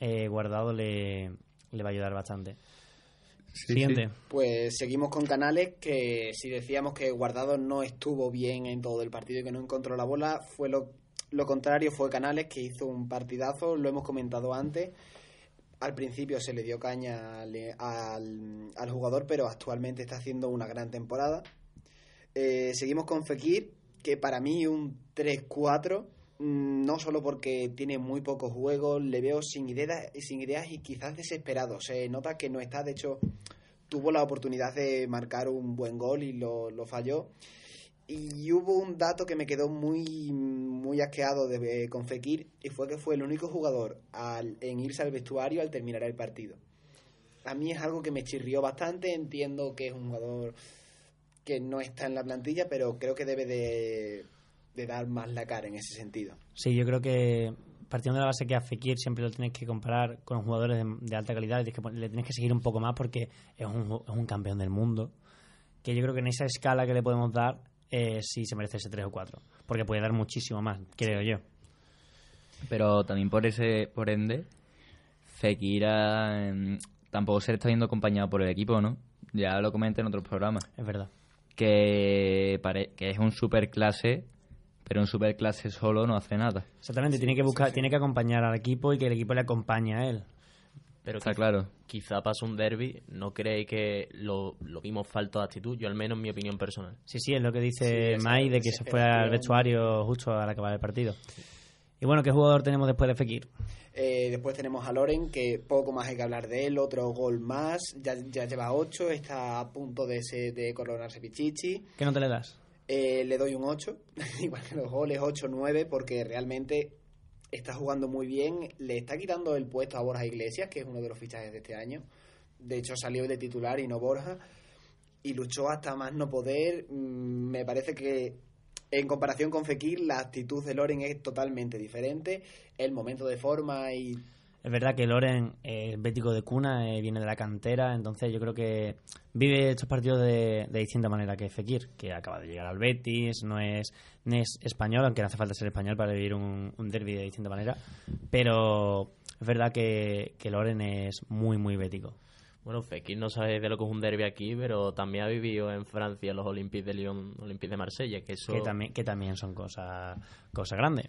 eh, guardado le, le va a ayudar bastante. Siguiente. Pues seguimos con Canales, que si decíamos que Guardado no estuvo bien en todo el partido y que no encontró la bola, fue lo, lo contrario, fue Canales que hizo un partidazo, lo hemos comentado antes. Al principio se le dio caña al, al- al jugador, pero actualmente está haciendo una gran temporada. Eh, seguimos con Fekir, que para mí un 3-4, mm, no solo porque tiene muy pocos juegos, le veo sin ideas, sin ideas y quizás desesperado. Se nota que no está, de hecho, tuvo la oportunidad de marcar un buen gol y lo, lo falló. Y hubo un dato que me quedó muy, muy asqueado de, con Fekir y fue que fue el único jugador al, en irse al vestuario al terminar el partido. A mí es algo que me chirrió bastante, entiendo que es un jugador que no está en la plantilla, pero creo que debe de, de dar más la cara en ese sentido. Sí, yo creo que partiendo de la base que a Fekir siempre lo tienes que comparar con jugadores de, de alta calidad, le tienes, que, le tienes que seguir un poco más porque es un, es un campeón del mundo. Que yo creo que en esa escala que le podemos dar, eh, sí se merece ese 3 o 4. Porque puede dar muchísimo más, creo yo. Pero también por ese por ende, Fekir ah, tampoco se le está viendo acompañado por el equipo, ¿no? Ya lo comenté en otros programas. Es verdad. Que, pare- que es un superclase, pero un superclase solo no hace nada. Exactamente, tiene que buscar, tiene que acompañar al equipo y que el equipo le acompañe a él. Pero Está quiz- claro. Quizá pasa un derby, no creéis que lo, lo vimos falta de actitud, yo al menos en mi opinión personal. Sí, sí, es lo que dice Mai de que se fue al vestuario justo al acabar el partido. Y bueno, ¿qué jugador tenemos después de Fekir? Eh, después tenemos a Loren, que poco más hay que hablar de él, otro gol más, ya, ya lleva 8, está a punto de, se- de coronarse Pichichi. ¿Qué no te le das? Eh, le doy un 8, igual que los goles, 8-9, porque realmente está jugando muy bien. Le está quitando el puesto a Borja Iglesias, que es uno de los fichajes de este año. De hecho, salió de titular y no Borja. Y luchó hasta más no poder. Mm, Me parece que en comparación con Fekir, la actitud de Loren es totalmente diferente. El momento de forma y Es verdad que Loren eh, es bético de cuna, eh, viene de la cantera, entonces yo creo que vive estos partidos de, de distinta manera que Fekir, que acaba de llegar al Betis, no es, no es español, aunque no hace falta ser español para vivir un, un derby de distinta manera, pero es verdad que, que Loren es muy, muy bético. Bueno, Fekir no sabe de lo que es un derby aquí, pero también ha vivido en Francia los Olympiques de Lyon, Olympiques de Marsella, que eso... Que también, que también son cosas cosas grandes.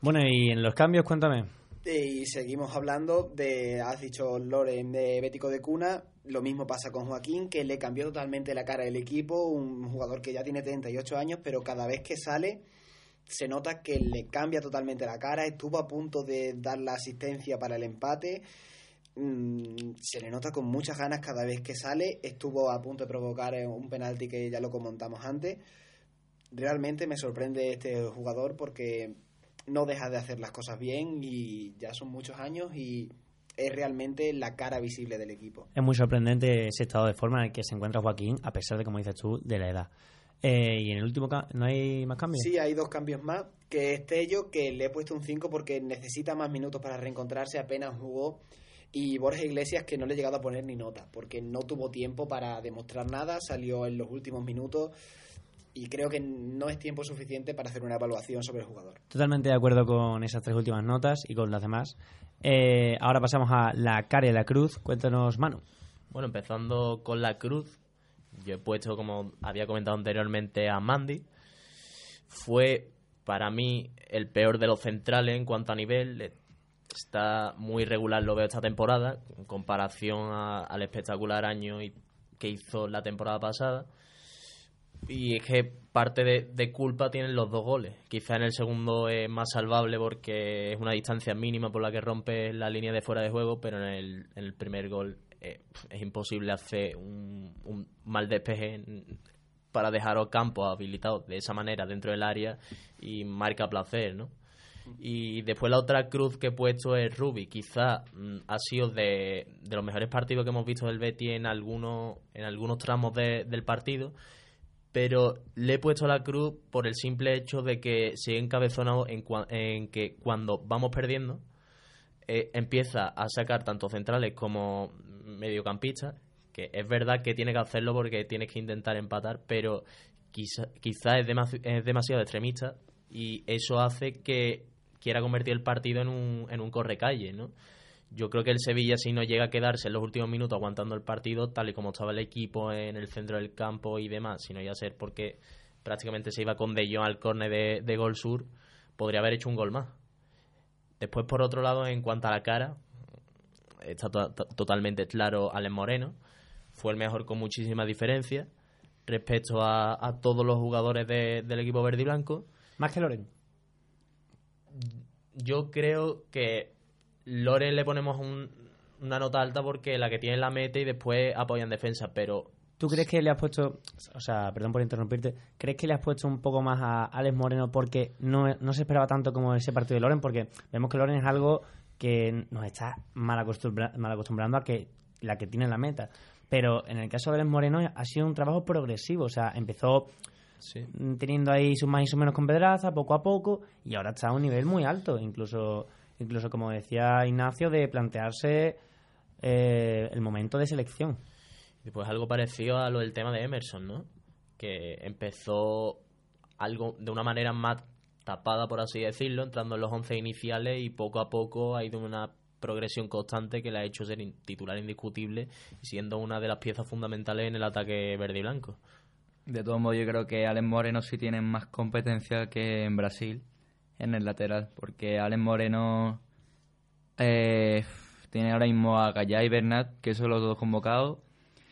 Bueno, y en los cambios, cuéntame. Y seguimos hablando de, has dicho Loren de Bético de Cuna, lo mismo pasa con Joaquín, que le cambió totalmente la cara del equipo, un jugador que ya tiene 38 años, pero cada vez que sale se nota que le cambia totalmente la cara, estuvo a punto de dar la asistencia para el empate, Mm, se le nota con muchas ganas cada vez que sale, estuvo a punto de provocar eh, un penalti que ya lo comentamos antes. Realmente me sorprende este jugador porque no deja de hacer las cosas bien y ya son muchos años y es realmente la cara visible del equipo. Es muy sorprendente ese estado de forma en el que se encuentra Joaquín, a pesar de, como dices tú, de la edad. Eh, y en el último, ¿no hay más cambios? Sí, hay dos cambios más, que es Tello, que le he puesto un 5 porque necesita más minutos para reencontrarse, apenas jugó, y Borja Iglesias, que no le he llegado a poner ni nota, porque no tuvo tiempo para demostrar nada, salió en los últimos minutos, y creo que no es tiempo suficiente para hacer una evaluación sobre el jugador. Totalmente de acuerdo con esas tres últimas notas y con las demás. Eh, ahora pasamos a la cara y la cruz. Cuéntanos, Manu. Bueno, empezando con la cruz, yo he puesto, como había comentado anteriormente, a Mandy. Fue para mí el peor de los centrales en cuanto a nivel. Está muy regular, lo veo esta temporada, en comparación a- al espectacular año y- que hizo la temporada pasada. Y es que parte de, culpa tienen los dos goles. Quizá en el segundo es más salvable porque es una distancia mínima por la que rompe la línea de fuera de juego, pero en el, primer gol eh, es imposible hacer un, mal despeje para dejar a campo habilitado de esa manera dentro del área y marca placer, ¿no? Y después la otra cruz que he puesto es Rubi. Quizá mm, ha sido de, de los mejores partidos que hemos visto del Betty en algunos, en algunos tramos de- del partido. Pero le he puesto la cruz por el simple hecho de que se ha encabezonado en, cua- en que cuando vamos perdiendo, eh, empieza a sacar tanto centrales como mediocampistas, que es verdad que tiene que hacerlo porque tienes que intentar empatar, pero quizá, quizá es, es demasiado extremista y eso hace que quiera convertir el partido en un, en un correcalle, ¿no? Yo creo que el Sevilla, si no llega a quedarse en los últimos minutos aguantando el partido, tal y como estaba el equipo en el centro del campo y demás, si no iba a ser porque prácticamente se iba con De Jong al córner de, de Gol Sur, podría haber hecho un gol más. Después, por otro lado, en cuanto a la cara, está to- to- totalmente claro Alex Moreno. Fue el mejor con muchísima diferencia respecto a, a todos los jugadores de- del equipo verde y blanco. Más que Loren. Yo creo que Loren le ponemos un- una nota alta porque la que tiene la mete y después apoya en defensa, pero ¿Tú crees que le has puesto, o sea, perdón por interrumpirte, ¿crees que le has puesto un poco más a Alex Moreno porque no, no se esperaba tanto como ese partido de Loren? Porque vemos que Loren es algo que nos está mal, acostumbra- mal acostumbrando a que la que tiene la meta. Pero en el caso de Alex Moreno ha sido un trabajo progresivo, o sea, empezó teniendo ahí sus más y sus menos con Pedraza, poco a poco, y ahora está a un nivel muy alto, incluso, incluso como decía Ignacio, de plantearse eh, el momento de selección. Y pues algo parecido a lo del tema de Emerson, ¿no? Que empezó algo de una manera más tapada, por así decirlo, entrando en los 11 iniciales y poco a poco ha ido una progresión constante que le ha hecho ser titular indiscutible y siendo una de las piezas fundamentales en el ataque verde y blanco. De todos modos, yo creo que Alex Moreno sí tiene más competencia que en Brasil en el lateral, porque Alex Moreno eh, Tiene ahora mismo a Gallá y Bernat, que son los dos convocados.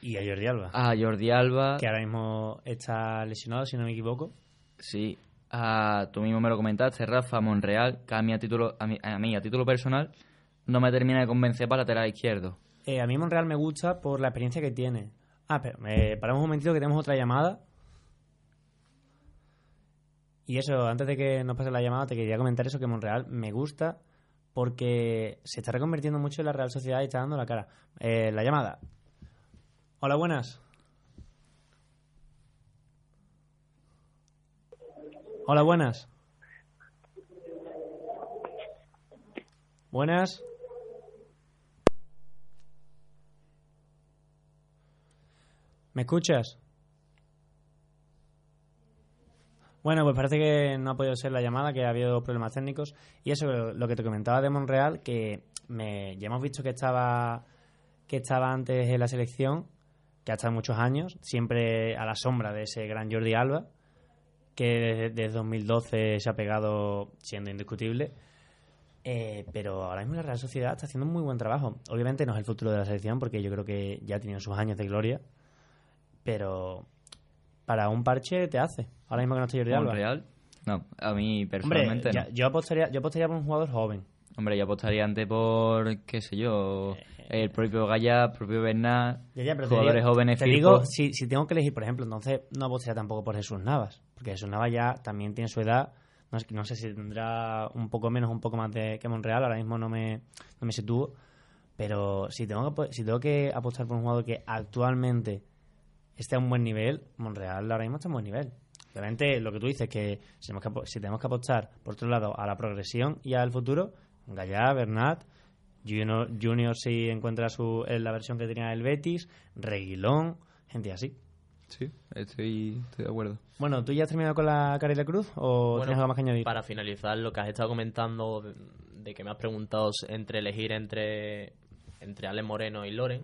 Y a Jordi Alba. A Jordi Alba. Que ahora mismo está lesionado, si no me equivoco. Sí. A, tú mismo me lo comentaste, Rafa Monreal, que a mí a título, a mí, a, mí, a título personal no me termina de convencer para lateral izquierdo. Eh, a mí Monreal me gusta por la experiencia que tiene. Ah, pero eh, paramos un momentito que tenemos otra llamada. Y eso, antes de que nos pase la llamada, te quería comentar eso, que Monreal me gusta porque se está reconvirtiendo mucho en la Real Sociedad y está dando la cara. Eh, la llamada. Hola, buenas. Hola, buenas. Buenas. ¿Me escuchas? Bueno, pues parece que no ha podido ser la llamada, que ha habido problemas técnicos. Y eso, lo que te comentaba de Monreal, que me, ya hemos visto que estaba, que estaba antes en la selección, que ha estado muchos años, siempre a la sombra de ese gran Jordi Alba, que desde, 2012 se ha pegado siendo indiscutible. Eh, pero ahora mismo la Real Sociedad está haciendo un muy buen trabajo. Obviamente no es el futuro de la selección, porque yo creo que ya tiene sus años de gloria pero para un parche te hace. Ahora mismo que no estoy Jordi Alba. Real? No, a mí personalmente Hombre, yo apostaría, yo apostaría por un jugador joven. Hombre, yo apostaría antes por, qué sé yo, el propio Gaya, el propio Bernat, jugadores jóvenes. Te digo, si, si tengo que elegir, por ejemplo, entonces no apostaría tampoco por Jesús Navas, porque Jesús Navas ya también tiene su edad, no, no sé si tendrá un poco menos, un poco más de que Monreal, ahora mismo no me, no me sitúo, pero si tengo, que, si tengo que apostar por un jugador que actualmente esté a un buen nivel, Monreal ahora mismo está a un buen nivel. Obviamente, lo que tú dices, que si tenemos que, si tenemos que apostar, por otro lado, a la progresión y al futuro, Gallá, Bernat, Junior, Junior si encuentra su, en la versión que tenía el Betis, Reguilón, gente así. Sí, estoy, de acuerdo. Bueno, ¿tú ya has terminado con la Carila Cruz o tienes algo más que añadir? Para finalizar, lo que has estado comentando, de, de que me has preguntado entre elegir entre, entre Ale Moreno y Loren,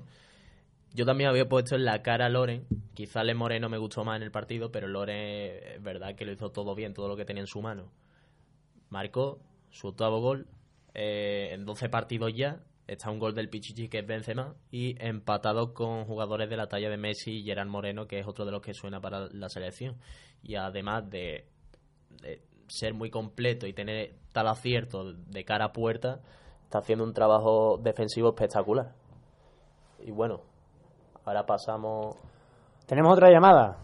yo también había puesto en la cara a Loren. Quizá Le Moreno me gustó más en el partido, pero Loren es verdad que lo hizo todo bien, todo lo que tenía en su mano. Marcó su octavo gol eh, en 12 partidos ya. Está un gol del Pichichi que es Benzema y empatado con jugadores de la talla de Messi y Gerard Moreno, que es otro de los que suena para la selección. Y además de, de ser muy completo y tener tal acierto de cara a puerta, está haciendo un trabajo defensivo espectacular. Y bueno, Ahora pasamos. ¿Tenemos otra llamada?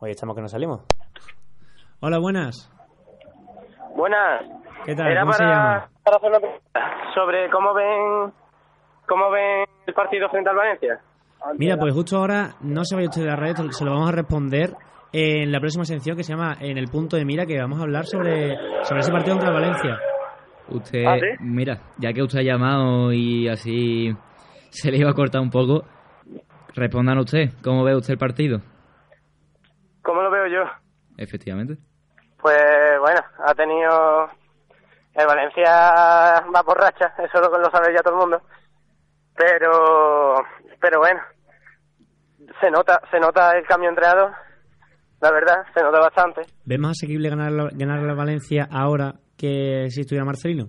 Hoy estamos que no salimos. Hola, buenas. Buenas. ¿Qué tal? ¿Cómo se llama? Para hacer una pregunta sobre cómo ven cómo ven el partido frente al Valencia. Mira, pues justo ahora no se vaya usted de la red, se lo vamos a responder en la próxima sección que se llama En el punto de mira, que vamos a hablar sobre, sobre ese partido contra el Valencia. Usted, ¿Ah, mira, ya que usted ha llamado y así se le iba a cortar un poco, Respondan usted, ¿cómo ve usted el partido? ¿Cómo lo veo yo? Efectivamente. Pues bueno, ha tenido... El Valencia va por racha, eso lo, lo sabe ya todo el mundo. Pero, pero bueno, se nota, se nota el cambio entrenador, la verdad, se nota bastante. ¿Ves más asequible ganar la, ganar la Valencia ahora que si estuviera Marcelino?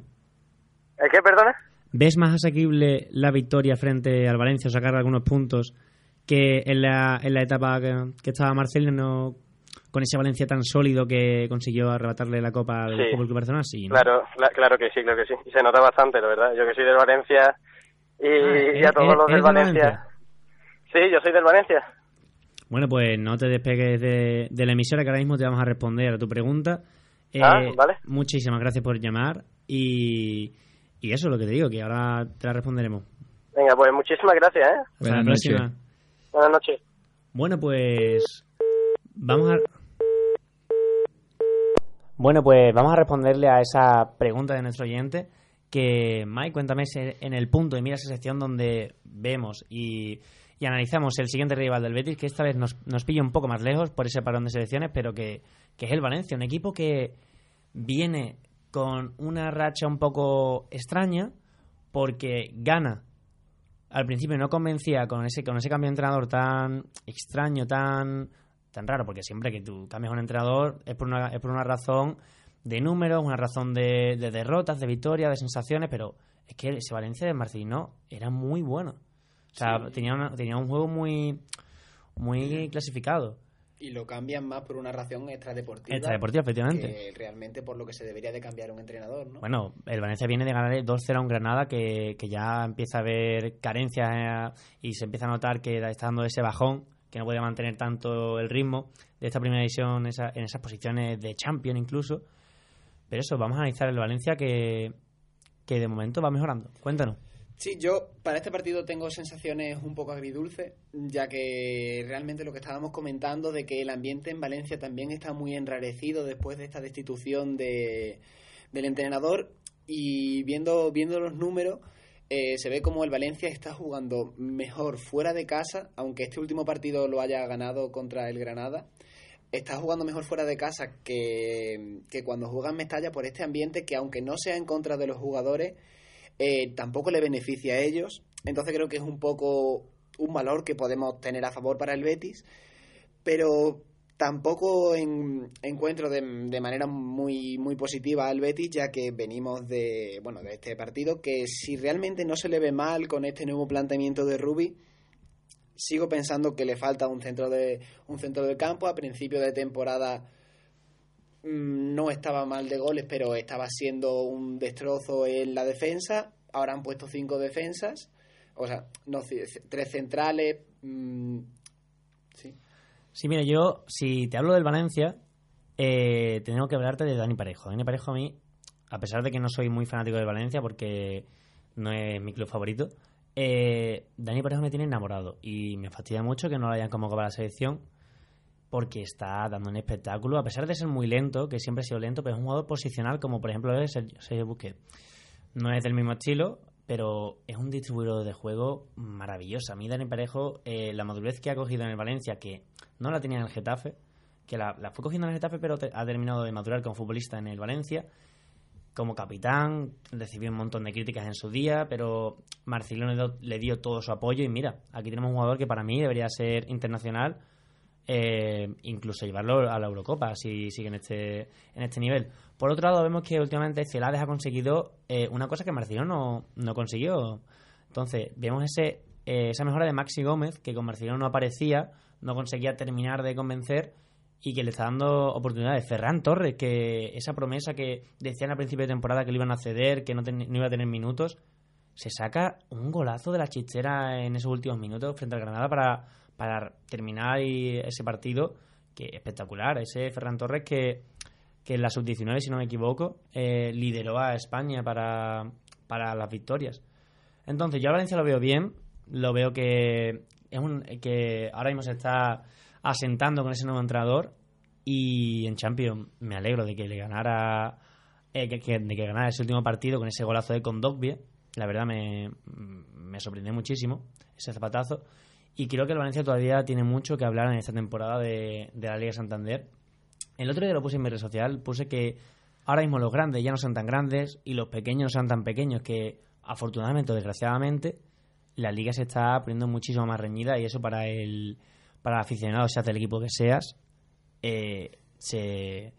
¿El qué, perdona? ¿Ves más asequible la victoria frente al Valencia o sacar algunos puntos que en la, en la etapa que, estaba Marcelino con ese Valencia tan sólido que consiguió arrebatarle la copa al Sí. Fútbol Club Barcelona? Sí, ¿no? Claro, la- claro que sí, claro que sí. Y se nota bastante, la verdad. Yo que soy del Valencia y, y a ¿eres- todos los del Valencia. Valencia? Sí, yo soy del Valencia. Bueno, pues no te despegues de, de la emisora que ahora mismo te vamos a responder a tu pregunta. Eh, Ah, vale. Muchísimas gracias por llamar y, y eso es lo que te digo, que ahora te la responderemos. Venga, pues muchísimas gracias, ¿eh? Hasta la próxima. Buenas noches. Bueno, pues vamos a Bueno, pues vamos a responderle a esa pregunta de nuestro oyente que Mike, cuéntame en el punto de mira esa sección donde vemos y, y analizamos el siguiente rival del Betis, que esta vez nos, nos pilla un poco más lejos por ese parón de selecciones, pero que, que es el Valencia, un equipo que viene con una racha un poco extraña porque gana al principio no convencía con ese con ese cambio de entrenador tan extraño, tan tan raro, porque siempre que tú cambias un entrenador es por una, es por una razón de números, una razón de, de derrotas, de victorias, de sensaciones, pero es que ese Valencia de Marcelino era muy bueno. O sea, tenía, una- tenía un juego muy, muy clasificado. Y lo cambian más por una razón extradeportiva. Extradeportiva, efectivamente. Que realmente por lo que se debería de cambiar un entrenador, ¿no? Bueno, el Valencia viene de ganar 2-0 a un Granada que, que ya empieza a haber carencias eh, y se empieza a notar que está dando ese bajón, que no puede mantener tanto el ritmo de esta primera división en, esa- en esas posiciones de Champions incluso. Pero eso, vamos a analizar el Valencia que, que de momento va mejorando. Cuéntanos. Sí, yo para este partido tengo sensaciones un poco agridulces, ya que realmente lo que estábamos comentando de que el ambiente en Valencia también está muy enrarecido después de esta destitución de, del entrenador y viendo, viendo los números eh, se ve como el Valencia está jugando mejor fuera de casa, aunque este último partido lo haya ganado contra el Granada. Está jugando mejor fuera de casa que, que cuando juega en Mestalla por este ambiente que aunque no sea en contra de los jugadores, eh, tampoco le beneficia a ellos. Entonces creo que es un poco un valor que podemos tener a favor para el Betis, pero tampoco en- encuentro de, manera muy muy positiva al Betis, ya que venimos de bueno de este partido que si realmente no se le ve mal con este nuevo planteamiento de Rubi, sigo pensando que le falta un centro de un centro de campo a principio de temporada no estaba mal de goles, pero estaba siendo un destrozo en la defensa. Ahora han puesto cinco defensas, o sea, no, tres centrales. mm, sí. Sí, mira, yo, si te hablo del Valencia, eh, tengo que hablarte de Dani Parejo. Dani Parejo a mí, a pesar de que no soy muy fanático del Valencia porque no es mi club favorito, eh, Dani Parejo me tiene enamorado y me fastidia mucho que no lo hayan convocado para la selección porque está dando un espectáculo, a pesar de ser muy lento, que siempre ha sido lento, pero es un jugador posicional como por ejemplo es el Sergio Busquets. No es del mismo estilo, pero es un distribuidor de juego maravilloso. A mí Dani Parejo, eh, la madurez que ha cogido en el Valencia, que no la tenía en el Getafe, que la, fue cogiendo en el Getafe, pero te- ha terminado de madurar como futbolista en el Valencia, como capitán, recibió un montón de críticas en su día, pero Marcelino le, le dio todo su apoyo y mira, aquí tenemos un jugador que para mí debería ser internacional, eh, incluso llevarlo a la Eurocopa si sigue en este, en este nivel. Por otro lado, vemos que últimamente Celades ha conseguido eh, una cosa que Marcelino no, no consiguió. Entonces, vemos ese, eh, esa mejora de Maxi Gómez, que con Marcelino no aparecía, no conseguía terminar de convencer y que le está dando oportunidades. Ferran Torres, que esa promesa que decían al principio de temporada que le iban a ceder, que no, ten- no iba a tener minutos, se saca un golazo de la chichera en esos últimos minutos frente al Granada para, para terminar ese partido, que espectacular. Ese Ferran Torres que, que en la sub-19, si no me equivoco, eh, lideró a España para, para las victorias. Entonces, yo a Valencia lo veo bien, lo veo que es un que ahora mismo se está asentando con ese nuevo entrenador y en Champions me alegro de que le ganara eh, que, de que ganara ese último partido con ese golazo de Condogbia. La verdad me, me sorprendió muchísimo ese zapatazo y creo que el Valencia todavía tiene mucho que hablar en esta temporada de, de la Liga Santander. El otro día lo puse en mi red social, puse que ahora mismo los grandes ya no son tan grandes y los pequeños no son tan pequeños que afortunadamente o desgraciadamente la liga se está poniendo muchísimo más reñida y eso para el para el aficionado, seas del equipo que seas, eh, se,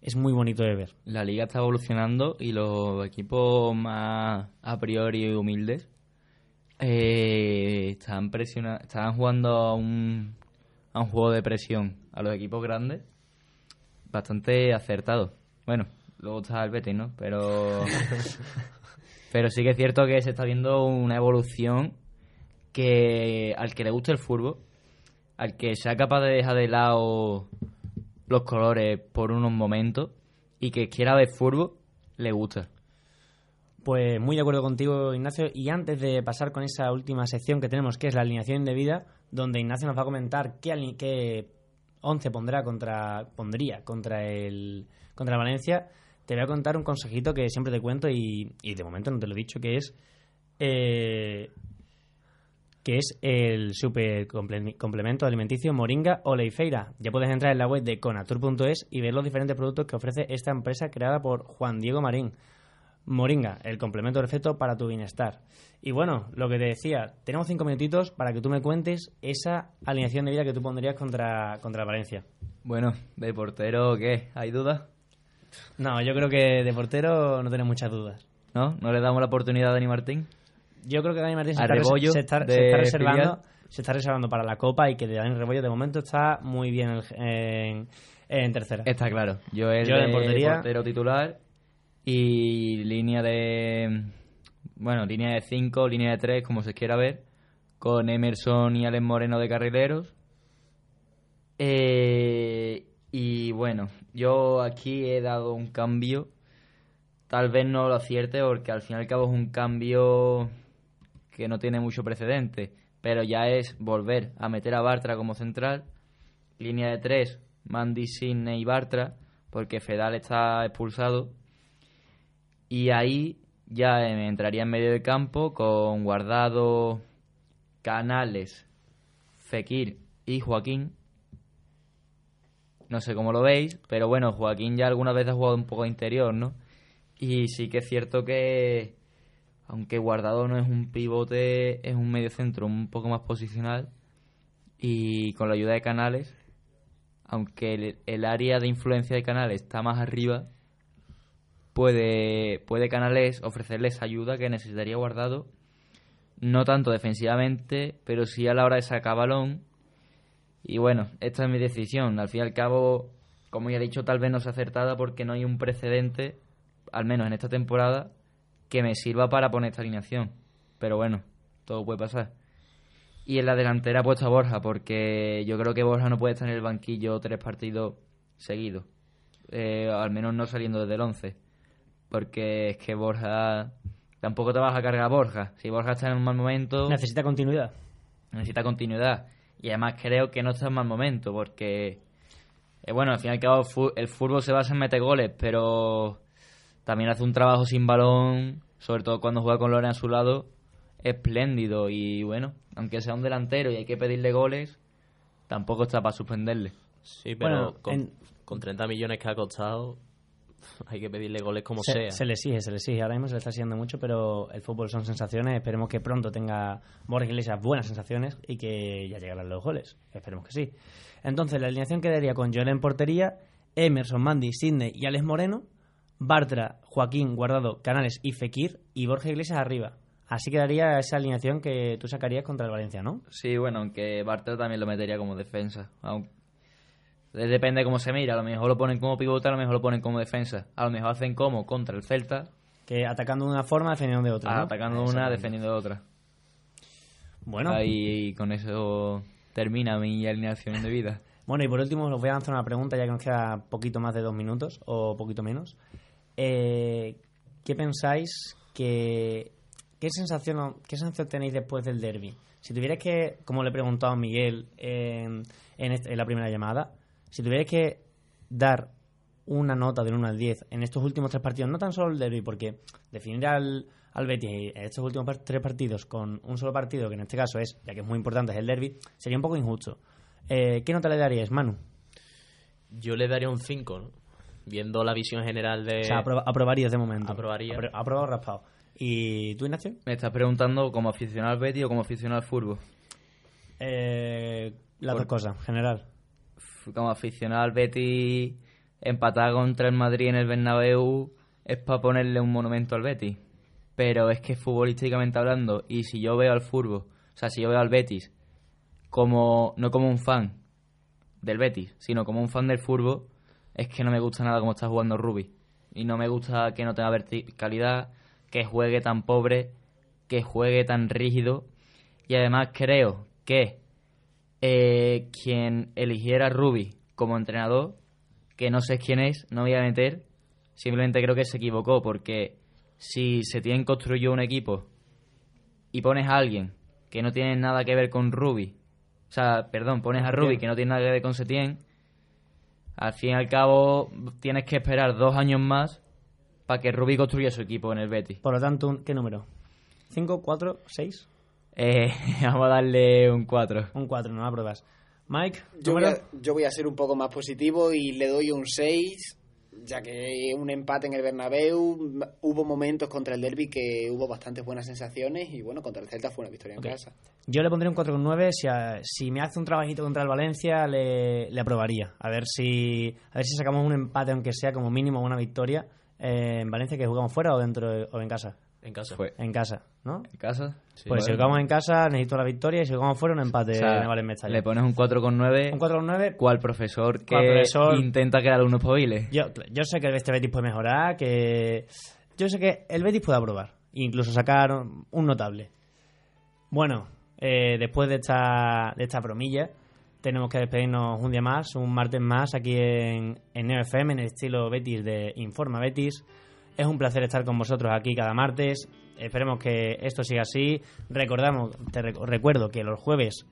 es muy bonito de ver. La liga está evolucionando y los equipos más a priori humildes eh, presiona están jugando a un, a un juego de presión a los equipos grandes bastante acertado. Bueno, luego está el Betis, ¿no? Pero pero sí que es cierto que se está viendo una evolución que al que le guste el fútbol, al que sea capaz de dejar de lado los colores por unos momentos y que quiera ver fútbol, le gusta. Pues muy de acuerdo contigo, Ignacio. Y antes de pasar con esa última sección que tenemos, que es la alineación indebida, donde Ignacio nos va a comentar qué, qué 11 pondrá contra, pondría contra el, contra Valencia, te voy a contar un consejito que siempre te cuento y, y de momento no te lo he dicho, que es eh, que es el super comple- complemento alimenticio Moringa Oleifeira. Ya puedes entrar en la web de conatur.es y ver los diferentes productos que ofrece esta empresa creada por Juan Diego Marín. Moringa, el complemento perfecto para tu bienestar. Y bueno, lo que te decía, tenemos cinco minutitos para que tú me cuentes esa alineación de vida que tú pondrías contra, contra Valencia. Bueno, de portero, ¿qué? ¿Hay dudas? No, yo creo que de portero no tenemos muchas dudas. ¿No? ¿No le damos la oportunidad a Dani Martín? Yo creo que Dani Martín se está, res- Rebollo se está- se de está reservando, filial. se está reservando para la Copa y que Dani Rebollo de momento está muy bien en, en- en tercera. Está claro. Yo el Yo de portería. portero titular y línea de... Bueno, línea de 5, línea de 3, como se quiera ver, con Emerson y Alex Moreno de carrileros. Eh, y bueno, yo aquí he dado un cambio. Tal vez no lo acierte porque al fin y al cabo es un cambio que no tiene mucho precedente. Pero ya es volver a meter a Bartra como central. Línea de tres, Mandy, Sidney y Bartra, porque Fedal está expulsado. Y ahí ya me entraría en medio del campo con Guardado, Canales, Fekir y Joaquín. No sé cómo lo veis, pero bueno, Joaquín ya algunas veces ha jugado un poco interior, ¿no? Y sí que es cierto que, aunque Guardado no es un pivote, es un medio centro un poco más posicional. Y con la ayuda de Canales, aunque el, el área de influencia de Canales está más arriba, puede, puede Canales ofrecerles ayuda que necesitaría Guardado. No tanto defensivamente, pero sí a la hora de sacar balón. Y bueno, esta es mi decisión. Al fin y al cabo, como ya he dicho, tal vez no sea acertada porque no hay un precedente, al menos en esta temporada, que me sirva para poner esta alineación. Pero bueno, todo puede pasar. Y en la delantera puesto a Borja, porque yo creo que Borja no puede estar en el banquillo tres partidos seguidos. Eh, al menos no saliendo desde el 11. Porque es que Borja... Tampoco te vas a cargar a Borja. Si Borja está en un mal momento... Necesita continuidad. Necesita continuidad. Y además creo que no está en mal momento, porque... eh, bueno, al fin y al cabo el fútbol se basa en meter goles, pero también hace un trabajo sin balón, sobre todo cuando juega con Loren a su lado, espléndido. Y bueno, aunque sea un delantero y hay que pedirle goles, tampoco está para suspenderle. Sí, pero Bueno, con, en- con 30 millones que ha costado, hay que pedirle goles como se, sea. se le exige, se le exige. Ahora mismo se le está exigiendo mucho, pero el fútbol son sensaciones. Esperemos que pronto tenga Borja Iglesias buenas sensaciones y que ya llegarán los goles. Esperemos que sí. Entonces, la alineación quedaría con Joel en portería, Emerson, Mandy, Sidney y Alex Moreno, Bartra, Joaquín, Guardado, Canales y Fekir y Borja Iglesias arriba. Así quedaría esa alineación que tú sacarías contra el Valencia, ¿no? Sí, bueno, aunque Bartra también lo metería como defensa. Depende de cómo se mira. A lo mejor lo ponen como pivote, a lo mejor lo ponen como defensa. A lo mejor hacen como contra el Celta. Que atacando de una forma, defendiendo de otra. ¿no? Atacando una, Exactamente. defendiendo de otra. Bueno. Ahí con eso termina mi alineación de vida. Bueno, y por último, os voy a lanzar una pregunta, ya que nos queda poquito más de dos minutos, o poquito menos. Eh, ¿Qué pensáis que... ¿Qué sensación, ¿Qué sensación tenéis después del derby? Si tuvierais que, como le he preguntado a Miguel en, en, este- en la primera llamada, si tuvierais que dar una nota del 1 al 10 en estos últimos tres partidos, no tan solo el derby, porque definir al, al Betis en estos últimos par- tres partidos con un solo partido, que en este caso es, ya que es muy importante, es el derby, sería un poco injusto. Eh, ¿Qué nota le daríais, Manu? Yo le daría un 5, ¿no? Viendo la visión general de... O sea, aproba- aprobarías de momento. Aprobaría. Apro- aprobado raspado. ¿Y tú, Ignacio? Me estás preguntando como aficionado al Betis o como aficionado al fútbol. Eh, las Por- dos cosas, en general. Como aficionado al Betis, empatar contra el Madrid en el Bernabéu es para ponerle un monumento al Betis. Pero es que futbolísticamente hablando, y si yo veo al fútbol, o sea, si yo veo al Betis como no como un fan del Betis, sino como un fan del fútbol, es que no me gusta nada como está jugando Rubi. Y no me gusta que no tenga verticalidad, que juegue tan pobre, que juegue tan rígido. Y además creo que eh, quien eligiera a Rubi como entrenador, que no sé quién es, no voy a meter, simplemente creo que se equivocó, porque si se tiene construyó un equipo y pones a alguien que no tiene nada que ver con Rubi, o sea, perdón, pones a Rubi que no tiene nada que ver con Setién, al fin y al cabo tienes que esperar dos años más para que Rubi construya su equipo en el Betis. Por lo tanto, ¿qué número? ¿5, 4, 6? Eh, vamos a darle un 4. Un 4, no apruebas. Mike, Yo voy, a, yo voy a ser un poco más positivo y le doy un 6, ya que un empate en el Bernabéu, hubo momentos contra el Derby que hubo bastantes buenas sensaciones y bueno, contra el Celta fue una victoria en casa. Yo le pondría un 4,9. Si, a- si me hace un trabajito contra el Valencia, le, le aprobaría. A ver si a ver si sacamos un empate, aunque sea como mínimo una victoria eh, en Valencia que jugamos fuera o dentro de- o en casa. En casa. Fue. En casa, ¿no? ¿En casa? Pues si jugamos en casa necesito la victoria y si jugamos fuera un empate O sea, vale en le pones un 4,9. Un 4,9. ¿Cuál profesor que intenta que el alumno espabile? Yo, yo sé que este Betis puede mejorar, que yo sé que el Betis puede aprobar, incluso sacar un notable. Bueno, eh, después de esta, de esta bromilla, tenemos que despedirnos un día más, un martes más aquí en, en Neo FM, en el estilo Betis de Informa Betis. Es un placer estar con vosotros aquí cada martes. Esperemos que esto siga así. Recordamos, te rec- recuerdo que los jueves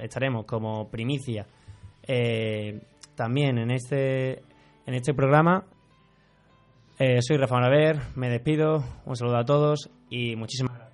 estaremos como primicia eh, también en este en este programa. Eh, soy Rafa Maraver, me despido, un saludo a todos y muchísimas